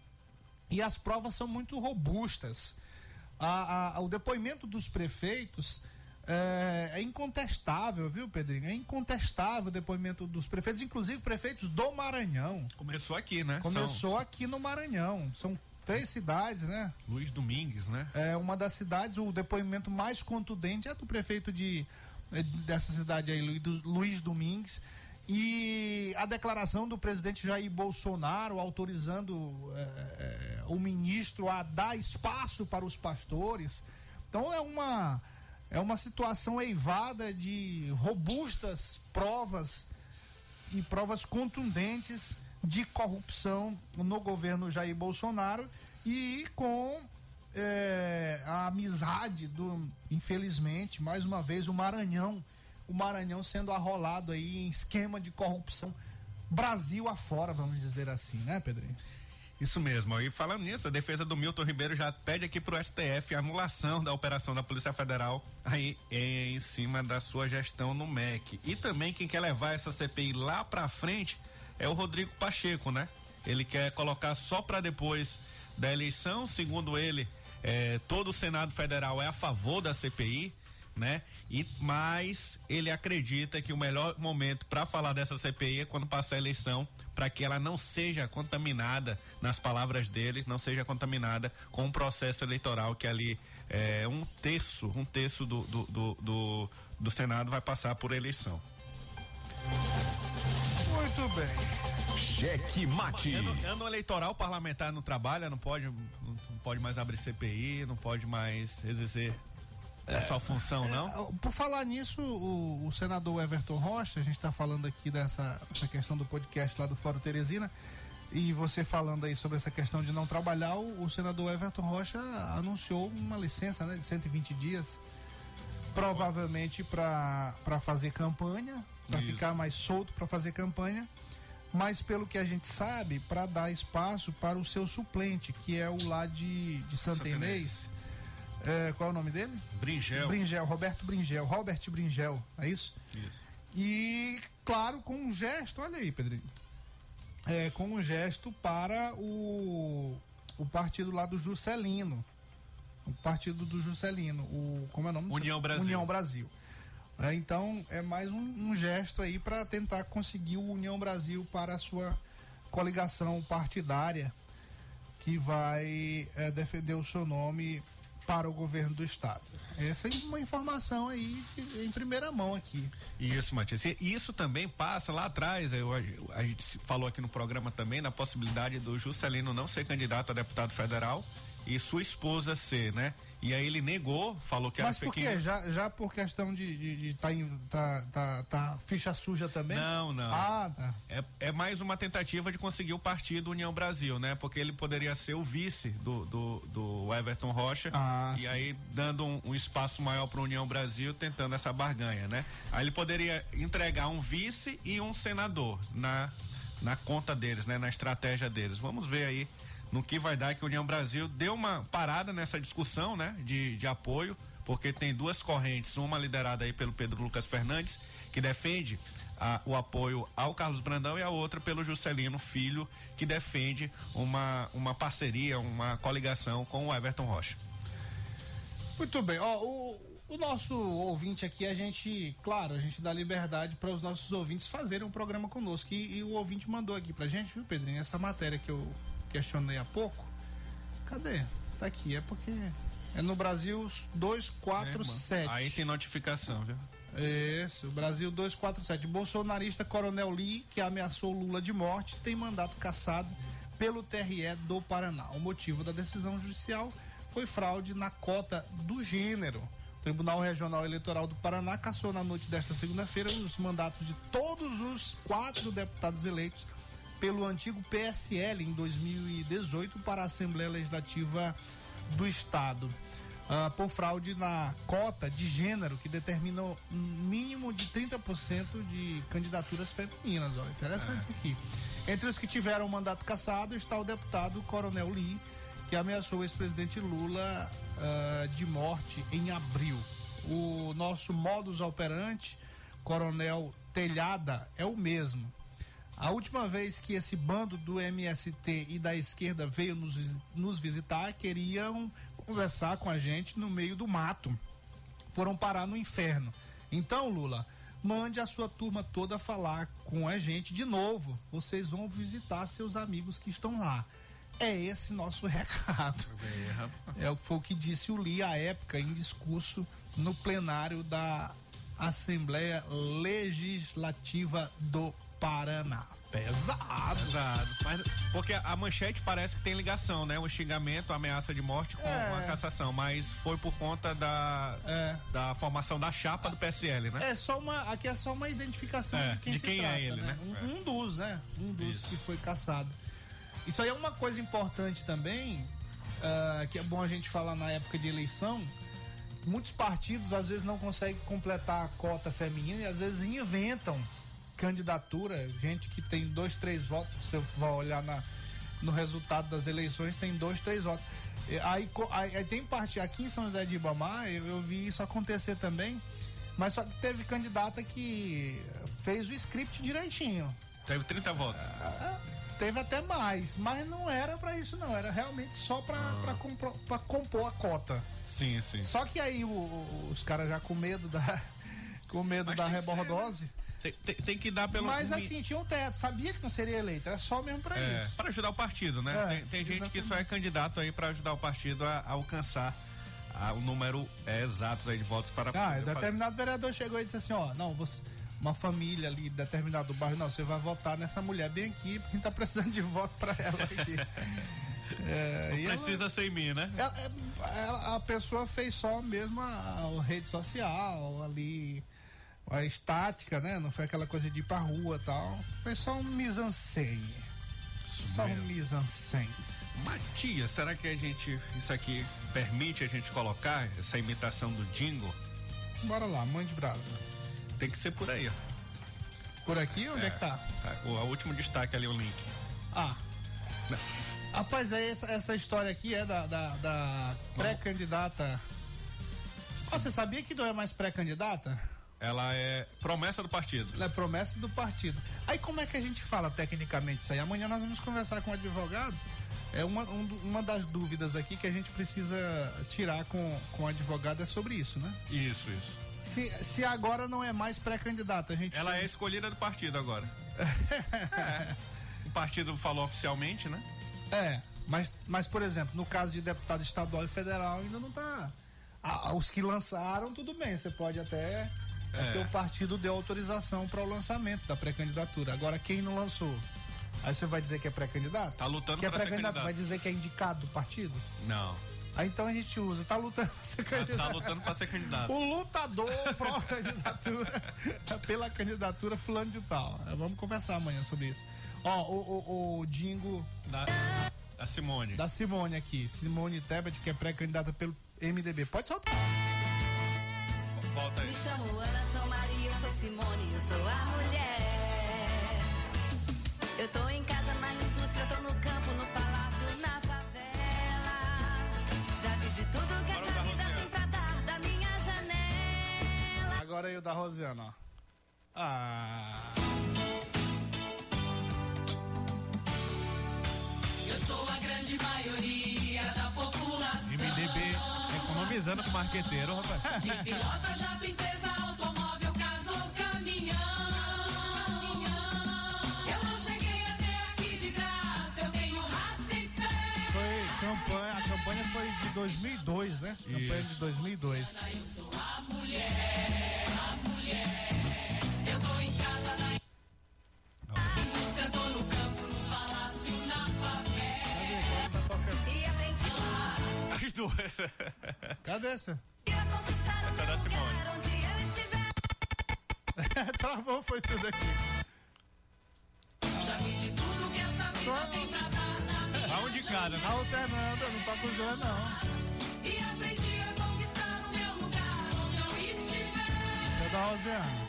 e as provas são muito robustas. A- a- o depoimento dos prefeitos é, é incontestável, viu, Pedrinho? É incontestável o depoimento dos prefeitos, inclusive prefeitos do Maranhão.
Começou aqui, né?
Começou
São
aqui no Maranhão. São três cidades, né?
Luiz Domingues, né?
É uma das cidades, o depoimento mais contundente é do prefeito de, dessa cidade aí, Luiz, do- Luiz Domingues. E a declaração do presidente Jair Bolsonaro autorizando eh, eh, o ministro a dar espaço para os pastores. Então é uma, é uma situação eivada de robustas provas e provas contundentes de corrupção no governo Jair Bolsonaro e com eh, a amizade do, infelizmente, mais uma vez, o Maranhão, o Maranhão sendo arrolado aí em esquema de corrupção Brasil afora, vamos dizer assim, né, Pedrinho?
Isso mesmo. E falando nisso, a defesa do Milton Ribeiro já pede aqui pro STF a anulação da operação da Polícia Federal aí em cima da sua gestão no MEC. E também quem quer levar essa CPI lá pra frente é o Rodrigo Pacheco, né? Ele quer colocar só para depois da eleição, segundo ele, eh, todo o Senado Federal é a favor da CPI, né? E mas ele acredita que o melhor momento para falar dessa CPI é quando passar a eleição, para que ela não seja contaminada, nas palavras dele, não seja contaminada com um processo eleitoral que ali é um terço, um terço do, do, do, do, do Senado vai passar por eleição.
Muito bem.
Cheque mate.
Ano, ano eleitoral parlamentar não trabalha, não pode, não pode mais abrir CPI, não pode mais exercer a sua função, não?
É, Por falar nisso, o, o senador Everton Rocha, a gente está falando aqui dessa, dessa questão do podcast lá do Fórum Teresina, e você falando aí sobre essa questão de não trabalhar, o, o senador Everton Rocha anunciou uma licença né, de 120 dias, provavelmente para fazer campanha, para ficar mais solto para fazer campanha, mas pelo que a gente sabe, para dar espaço para o seu suplente, que é o lá de, de Santa. Inês. É, qual é o nome dele?
Bringel.
Bringel, Roberto Bringel, Robert Bringel, é isso?
Isso.
E, claro, com um gesto, olha aí, Pedrinho. É, com um gesto para o, o partido lá do Juscelino. O partido do Juscelino. O, como é o nome?
União Brasil.
União Brasil. É, então, é mais um, um gesto aí para tentar conseguir o União Brasil para a sua coligação partidária que vai é, defender o seu nome para o governo do estado. Essa é uma informação aí de- em primeira mão aqui.
Isso, Matias. Isso também passa lá atrás. Eu, a gente falou aqui no programa também na possibilidade do Juscelino não ser candidato a deputado federal e sua esposa ser, né? E aí ele negou, falou que
Mas
era
por
fake
quê? Já, já por questão de, de, de tá, tá, tá, tá ficha suja também?
Não, não.
Ah, tá.
É, é mais uma tentativa de conseguir o partido União Brasil, né? Porque ele poderia ser o vice do, do, do Everton Rocha.
Ah,
e
sim.
aí dando um, um espaço maior para União Brasil, tentando essa barganha, né? Aí ele poderia entregar um vice e um senador na, na conta deles, né? Na estratégia deles. Vamos ver aí no que vai dar que a União Brasil deu uma parada nessa discussão, né? De, de apoio, porque tem duas correntes, uma liderada aí pelo Pedro Lucas Fernandes, que defende a- o apoio ao Carlos Brandão e a outra pelo Juscelino Filho, que defende uma, uma parceria, uma coligação com o Everton Rocha.
Muito bem. Ó, o, o nosso ouvinte aqui, a gente, claro, a gente dá liberdade para os nossos ouvintes fazerem um programa conosco. E, e o ouvinte mandou aqui pra gente, viu, Pedrinho? Essa matéria que eu questionei há pouco. Cadê? Tá aqui. É porque é no Brasil 247.
Aí tem notificação, viu?
Isso, Brasil 247. Bolsonarista Coronel Lee, que ameaçou Lula de morte, tem mandato cassado pelo TRE do Paraná. O motivo da decisão judicial foi fraude na cota do gênero. O Tribunal Regional Eleitoral do Paraná cassou na noite desta segunda-feira os mandatos de todos os quatro deputados eleitos pelo antigo PSL em 2018 para a Assembleia Legislativa do Estado. Ah, por fraude na cota de gênero que determina um mínimo de 30% de candidaturas femininas. Ó. Interessante isso aqui. Entre os que tiveram o mandato cassado está o deputado Coronel Lee, que ameaçou o ex-presidente Lula ah, de morte em abril. O nosso modus operandi, Coronel Telhada, é o mesmo. A última vez que esse bando do MST e da esquerda veio nos, nos visitar, queriam conversar com a gente no meio do mato. Foram parar no inferno. Então, Lula, mande a sua turma toda falar com a gente de novo. Vocês vão visitar seus amigos que estão lá. É esse nosso recado. É o que foi o que disse o Lee à época em discurso no plenário da Assembleia Legislativa do Paraná. Pesado.
Pesado. Mas, porque a manchete parece que tem ligação, né? O xingamento, a ameaça de morte com
É.
uma cassação, mas foi por conta da,
É.
da formação da chapa do PSL, né?
É só uma, aqui é só uma identificação
É,
de quem,
de quem é
trata,
ele, né?
Um, um dos, né? Um dos que foi caçado. Isso aí é uma coisa importante também, ah, que é bom a gente falar na época de eleição. Muitos partidos às vezes não conseguem completar a cota feminina e às vezes inventam candidatura, gente que tem dois, três votos, você vai olhar na, no resultado das eleições, tem dois, três votos. Aí, aí, aí tem parte, aqui em São José de Ibamar, eu, eu vi isso acontecer também, mas só que teve candidata que fez o script direitinho.
Teve 30 votos.
Ah, Teve até mais, mas não era pra isso não, era realmente só pra, pra, compro- pra compor a cota.
Sim, sim.
Só que aí o- os caras já com medo da com medo
Mas
da
ser,
rebordose.
Tem, tem- tem que dar pelo
Mas assim, tinha um teto, sabia que não seria eleito, era só mesmo pra
É,
isso.
para ajudar o partido, né?
É,
tem tem gente que só é candidato aí para ajudar o partido a, a alcançar a- o número é, exato aí de votos para
Ah,
poder fazer.
determinado vereador chegou e disse assim, ó, não, você, uma família ali, determinado bairro, não, você vai votar nessa mulher bem aqui, porque tá precisando de voto pra ela aqui. É,
Não
e ela-
precisa ser em mim, né?
ela- ela- a pessoa fez só mesmo a, a rede social ali, a estática, né? Não foi aquela coisa de ir pra rua e tal. Foi só um mise-en-scène. Só um mise-en-scène.
Matias, será que a gente, isso aqui permite a gente colocar essa imitação do Jingle?
Bora lá, mãe de brasa.
Tem que ser por aí, ó.
Por aqui, onde é, que tá?
Tá, O, último destaque ali, o link.
Ah. Rapaz, aí essa, essa história aqui é da, da, da pré-candidata. Você sabia que não é mais pré-candidata?
Ela é promessa do partido.
Ela é promessa do partido. Aí como é que a gente fala tecnicamente isso aí? Amanhã nós vamos conversar com o advogado. É uma, um uma das dúvidas aqui que a gente precisa tirar com, com o advogado é sobre isso, né?
Isso, isso.
Se, se agora não é mais pré-candidata, a gente.
Ela
chama-
é escolhida do partido agora. É. O partido falou oficialmente, né?
É, mas, mas por exemplo, no caso de deputado estadual e federal ainda não tá. Ah, os que lançaram, tudo bem, você pode até.
É.
Porque o partido deu autorização para o lançamento da pré-candidatura. Agora, quem não lançou? Aí você vai dizer que é pré-candidato?
Tá lutando
que é pré-candidato,
candidato.
vai dizer que é indicado do partido?
Não.
Aí então a gente usa, tá lutando pra ser
Tá,
candidato.
tá lutando pra ser candidato.
O lutador pró-candidatura pela candidatura fulano de tal. Vamos conversar amanhã sobre isso. Ó, o, o, o Dingo
Da, da Simone.
da Simone aqui. Simone Tebet, que é pré-candidata pelo MDB. Pode soltar.
Volta aí.
Me chamo Ana, sou Maria, eu sou Simone, eu sou a mulher. Eu tô em casa, na indústria, tô no campo, no palácio, na favela. Já vi de tudo que essa vida tem pra dar da minha janela.
Agora aí o da Rosiana, ó. Ah.
Eu sou a grande maioria
economizando com marqueteiro, rapaz.
Que pilota jato, empresa, automóvel, caso ou caminhão. Eu não cheguei até aqui de graça, eu tenho raça e fé.
Foi campanha, a campanha foi de 2002, né? Campanha de 2002.
Eu sou a mulher, a mulher. Eu tô em casa na indústria, tô no campo, no
duas.
Cadê essa?
Essa é da Simone.
eu.
Travou, foi tudo aqui.
Já vi de tudo que essa vida tem pra dar na minha
um de cada, né?
Alternando, eu não toco os dois, não.
E aprendi a conquistar o meu lugar onde eu estiver.
Essa é da Rosiana.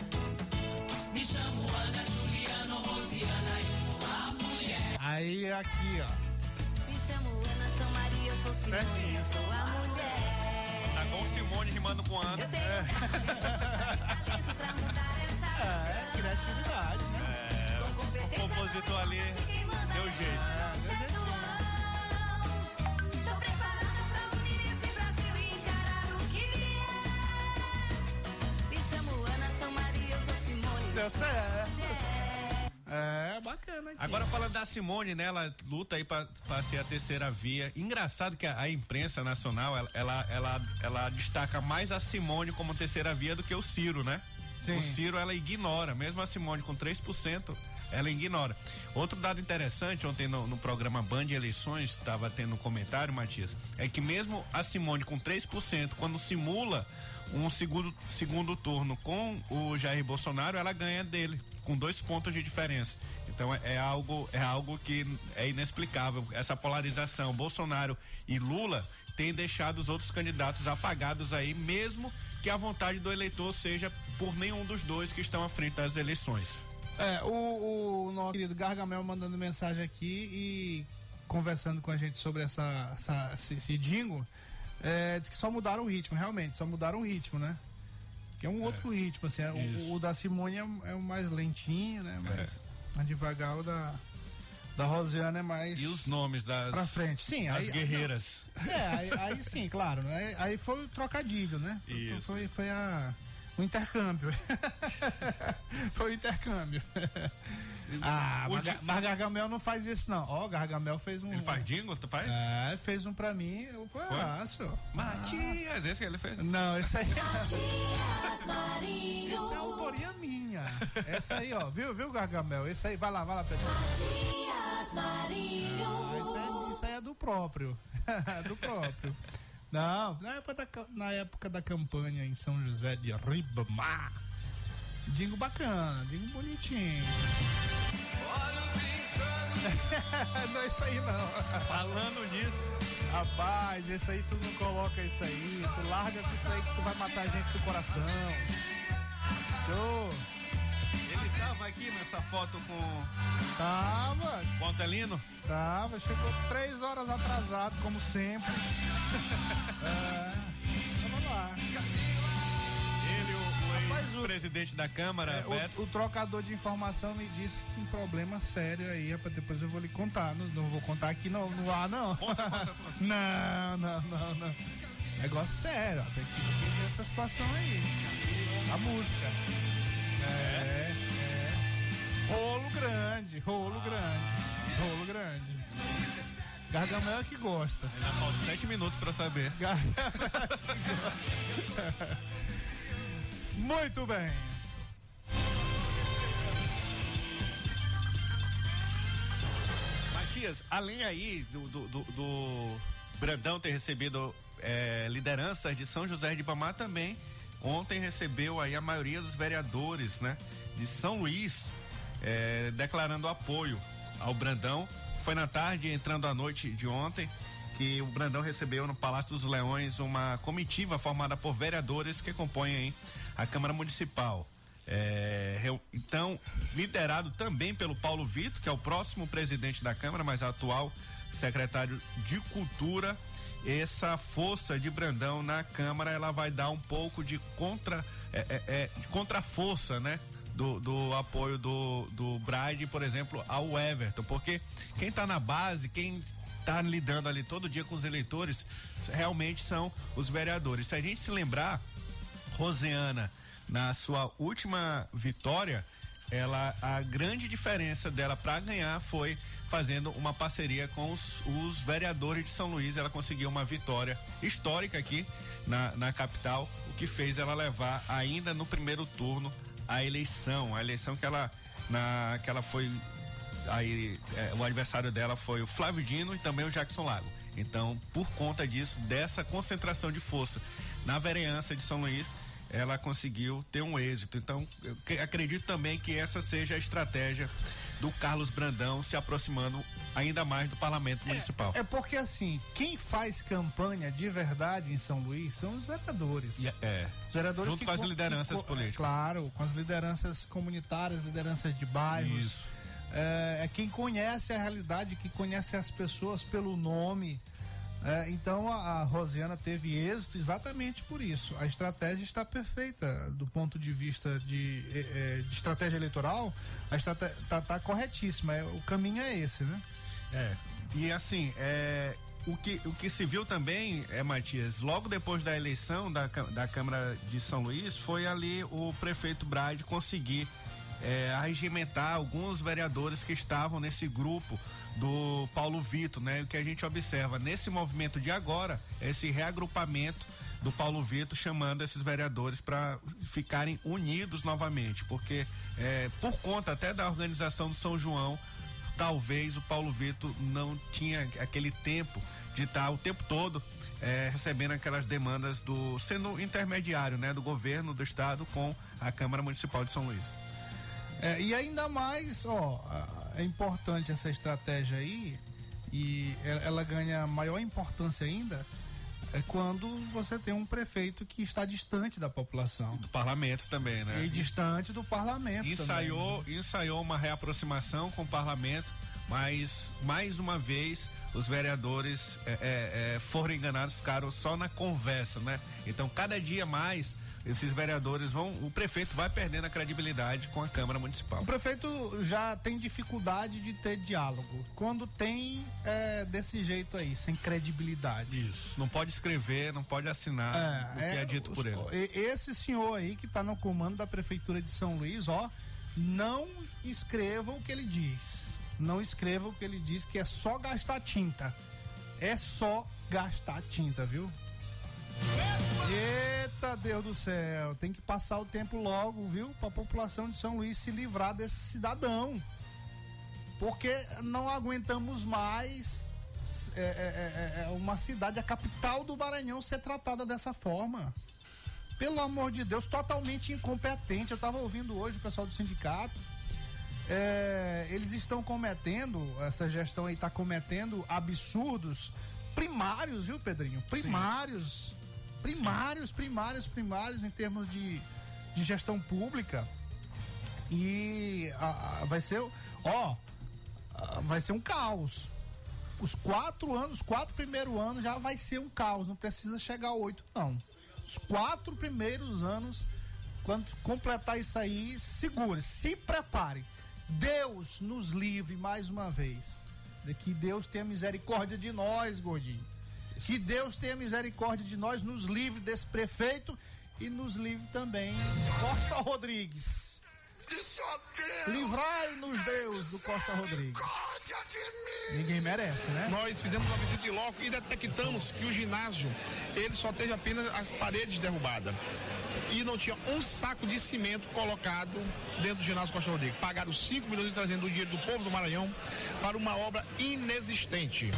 Me chamo Ana Juliana Rosiana e sou a mulher.
Aí aqui, ó.
Me chamo Ana, sou Simone,
Certinho.
eu sou a mulher.
Tá com Simone rimando com Ana.
Eu tenho talento pra mudar essa
É, criatividade, né?
É,
Com
o
competência,
compositor ali
manda
deu
é
jeito.
São João. Tô preparada pra unir esse Brasil e encarar o que vier. Me chamo Ana, sou Maria, eu sou Simone.
Deu certo.
Agora falando da Simone, né? Ela luta aí pra ser a terceira via. Engraçado que a, a imprensa nacional, ela, ela, ela, ela destaca mais a Simone como terceira via do que o Ciro, né?
Sim.
O Ciro ela ignora, mesmo a Simone com 3%, ela ignora. Outro dado interessante, ontem no, no programa Band Eleições, estava tendo um comentário, Matias, é que mesmo a Simone com 3%, quando simula um segundo, segundo turno com o Jair Bolsonaro, ela ganha dele, com dois pontos de diferença. Então é, é algo, é algo que é inexplicável. Essa polarização, Bolsonaro e Lula, tem deixado os outros candidatos apagados aí, mesmo que a vontade do eleitor seja por nenhum dos dois que estão à frente das eleições.
É, o, o nosso querido Gargamel mandando mensagem aqui e conversando com a gente sobre essa, essa esse, esse jingle. É, diz que só mudaram o ritmo, realmente, só mudaram o ritmo, né? Que é um outro ritmo, assim. é, o- o, da Simone é, é o mais lentinho, né? Mais, mais devagar, o da, da Rosiana é mais.
E os nomes das,
Pra frente. Sim, aí-
guerreiras.
É, aí, aí sim, claro. Né? Aí foi o trocadilho, né? Então
Isso.
foi, foi a, o intercâmbio. foi o intercâmbio. Ah,
O
mas,
di-
mas Gargamel não faz isso, não. Ó, o Gargamel fez um.
Ele faz jingle, tu faz?
É, fez um pra mim. Eu
Foi?
faço.
Matias, esse que ele fez?
Não, esse aí.
Matias Marinho.
Essa é autoria minha. Essa aí, ó. Viu, viu, Gargamel? Esse aí, vai lá, vai lá, Pedro.
Matias Marinho.
Ah, isso, é, isso aí é do próprio. do próprio. Não, na época, da, na época da campanha em São José de Ribamar. Digo bacana, digo bonitinho. não é isso aí não.
Falando nisso.
Rapaz, esse aí tu não coloca isso aí. Tu larga com isso aí que tu vai matar a gente do coração. Show.
Ele tava aqui nessa foto com
Tava,
o Antelino?
tava. Chegou três horas atrasado, como sempre. é,
o,
Rapaz, o-
ex-presidente da Câmara,
É, o, o trocador de informação me disse que um problema sério aí, rapaz, depois eu vou lhe contar. Não, não vou contar aqui no, no ar, não. não, não, não, não. Negócio sério, ó, tem que entender essa situação aí. A música. É, é. Rolo grande, rolo grande, rolo grande. Gargamel é que gosta.
Ainda falta sete minutos pra saber.
Muito bem.
Matias, além aí do, do, do- do Brandão ter recebido é, lideranças de São José de Ibamar também, ontem recebeu aí a maioria dos vereadores, né, de São Luís, é, declarando apoio ao Brandão. Foi na tarde, entrando à noite de ontem, que o Brandão recebeu no Palácio dos Leões uma comitiva formada por vereadores que compõem a Câmara Municipal. É, então, liderado também pelo Paulo Vitor, que é o próximo presidente da Câmara, mas atual secretário de Cultura. Essa força de Brandão na Câmara, ela vai dar um pouco de contra, é, é, é, de contra-força, né? Do, do apoio do, do Bride, por exemplo, ao Everton, porque quem tá na base, quem tá lidando ali todo dia com os eleitores, realmente são os vereadores. Se a gente se lembrar, Rosiana, na sua última vitória, ela a grande diferença dela para ganhar foi fazendo uma parceria com os, os vereadores de São Luís. Ela conseguiu uma vitória histórica aqui na, na capital, o que fez ela levar ainda no primeiro turno a eleição, a eleição que ela na que ela foi aí é, o adversário dela foi o Flávio Dino e também o Jackson Lago. Então, por conta disso, dessa concentração de força na vereança de São Luís, ela conseguiu ter um êxito. Então, acredito também que essa seja a estratégia do Carlos Brandão se aproximando ainda mais do parlamento municipal.
É porque assim, quem faz campanha de verdade em São Luís são os vereadores.
E- é.
Os vereadores
Junto
que
com as lideranças
que co-
políticas.
é, claro, com as lideranças comunitárias, lideranças de bairros.
Isso.
É, é quem conhece a realidade, que conhece as pessoas pelo nome. É, então a, a Rosiana teve êxito exatamente por isso. A estratégia está perfeita do ponto de vista de, eh, eh, de estratégia eleitoral. A estratégia está tá corretíssima. É, o caminho é esse, né?
É. E assim, é, o, que, o que se viu também, é, Matias, logo depois da eleição da, da Câmara de São Luís, foi ali o prefeito Brade conseguir é, arregimentar alguns vereadores que estavam nesse grupo do Paulo Vitor, né? O que a gente observa nesse movimento de agora, esse reagrupamento do Paulo Vitor chamando esses vereadores para ficarem unidos novamente, porque é, por conta até da organização do São João, talvez o Paulo Vitor não tinha aquele tempo de estar o tempo todo eh, recebendo aquelas demandas do sendo intermediário, né, do governo do estado com a Câmara Municipal de São Luís.
É, e ainda mais, ó, é importante essa estratégia aí, e ela, ganha maior importância ainda é quando você tem um prefeito que está distante da população.
Do parlamento também, né?
E distante do parlamento.
ensaiou,
também.
ensaiou uma reaproximação com o parlamento, mas mais uma vez os vereadores é, é, é, foram enganados, ficaram só na conversa, né? Então cada dia mais esses vereadores vão, o prefeito vai perdendo a credibilidade com a Câmara Municipal.
O prefeito já tem dificuldade de ter diálogo. Quando tem é, desse jeito aí, sem credibilidade.
Isso. Não pode escrever, não pode assinar o que é, dito por ele.
Esse senhor aí que está no comando da prefeitura de São Luís, ó, não escreva o que ele diz. Não escreva o que ele diz, que é só gastar tinta. É só gastar tinta, viu? Eita Deus do céu, tem que passar o tempo logo, viu? Para a população de São Luís se livrar desse cidadão. Porque não aguentamos mais é, é, é, uma cidade, a capital do Maranhão, ser tratada dessa forma. Pelo amor de Deus, totalmente incompetente. Eu estava ouvindo hoje o pessoal do sindicato. É, eles estão cometendo, essa gestão aí está cometendo absurdos primários, viu, Pedrinho? Primários. Sim primários, primários, primários em termos de, de gestão pública. E a, a, vai ser, ó, a, vai ser um caos. Os quatro anos, quatro primeiros anos já vai ser um caos. Não precisa chegar a oito, não. Os quatro primeiros anos, quando completar isso aí, segure, se prepare. Deus nos livre mais uma vez. Que Deus tenha misericórdia de nós, gordinho. Que Deus tenha misericórdia de nós, nos livre desse prefeito e nos livre também Costa Rodrigues. Livrai-nos, Deus, do Costa Rodrigues. Ninguém merece, né?
Nós fizemos uma visita de loco e detectamos que o ginásio, ele só teve apenas as paredes derrubadas. E não tinha um saco de cimento colocado dentro do ginásio Costa Rodrigues. Pagaram 5 milhões trazendo o dinheiro do povo do Maranhão para uma obra inexistente.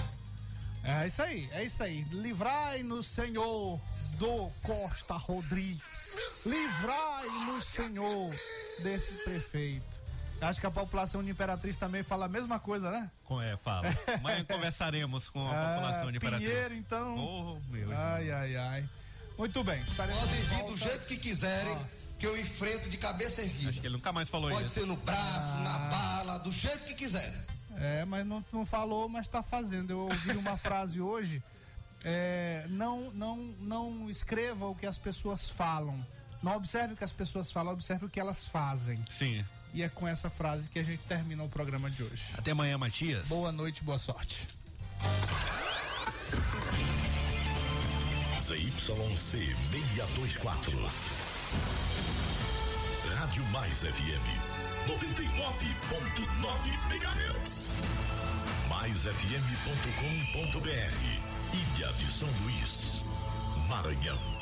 É isso aí, é isso aí. Livrai-nos, Senhor, do Costa Rodrigues. Livrai-nos, Senhor, desse prefeito. Acho que a população de Imperatriz também fala a mesma coisa, né?
É, fala. Amanhã conversaremos com a população de Imperatriz.
Pinheiro, então.
Oh, meu
ai, ai, ai. Muito bem.
Podem vir do jeito que quiserem, ah. que eu enfrento de cabeça erguida.
Acho que ele nunca mais falou
Pode
isso.
Pode ser no braço, ah. na bala, do jeito que quiserem.
É, mas não, não falou, mas está fazendo. Eu ouvi uma frase hoje. É, não, não, não escreva o que as pessoas falam. Não observe o que as pessoas falam, observe o que elas fazem.
Sim.
E é com essa frase que a gente termina o programa de hoje.
Até amanhã, Matias.
Boa noite, boa sorte.
ZYC 624. Rádio Mais FM 99.9 MHz. MaisFM.com.br Ilha de São Luís, Maranhão.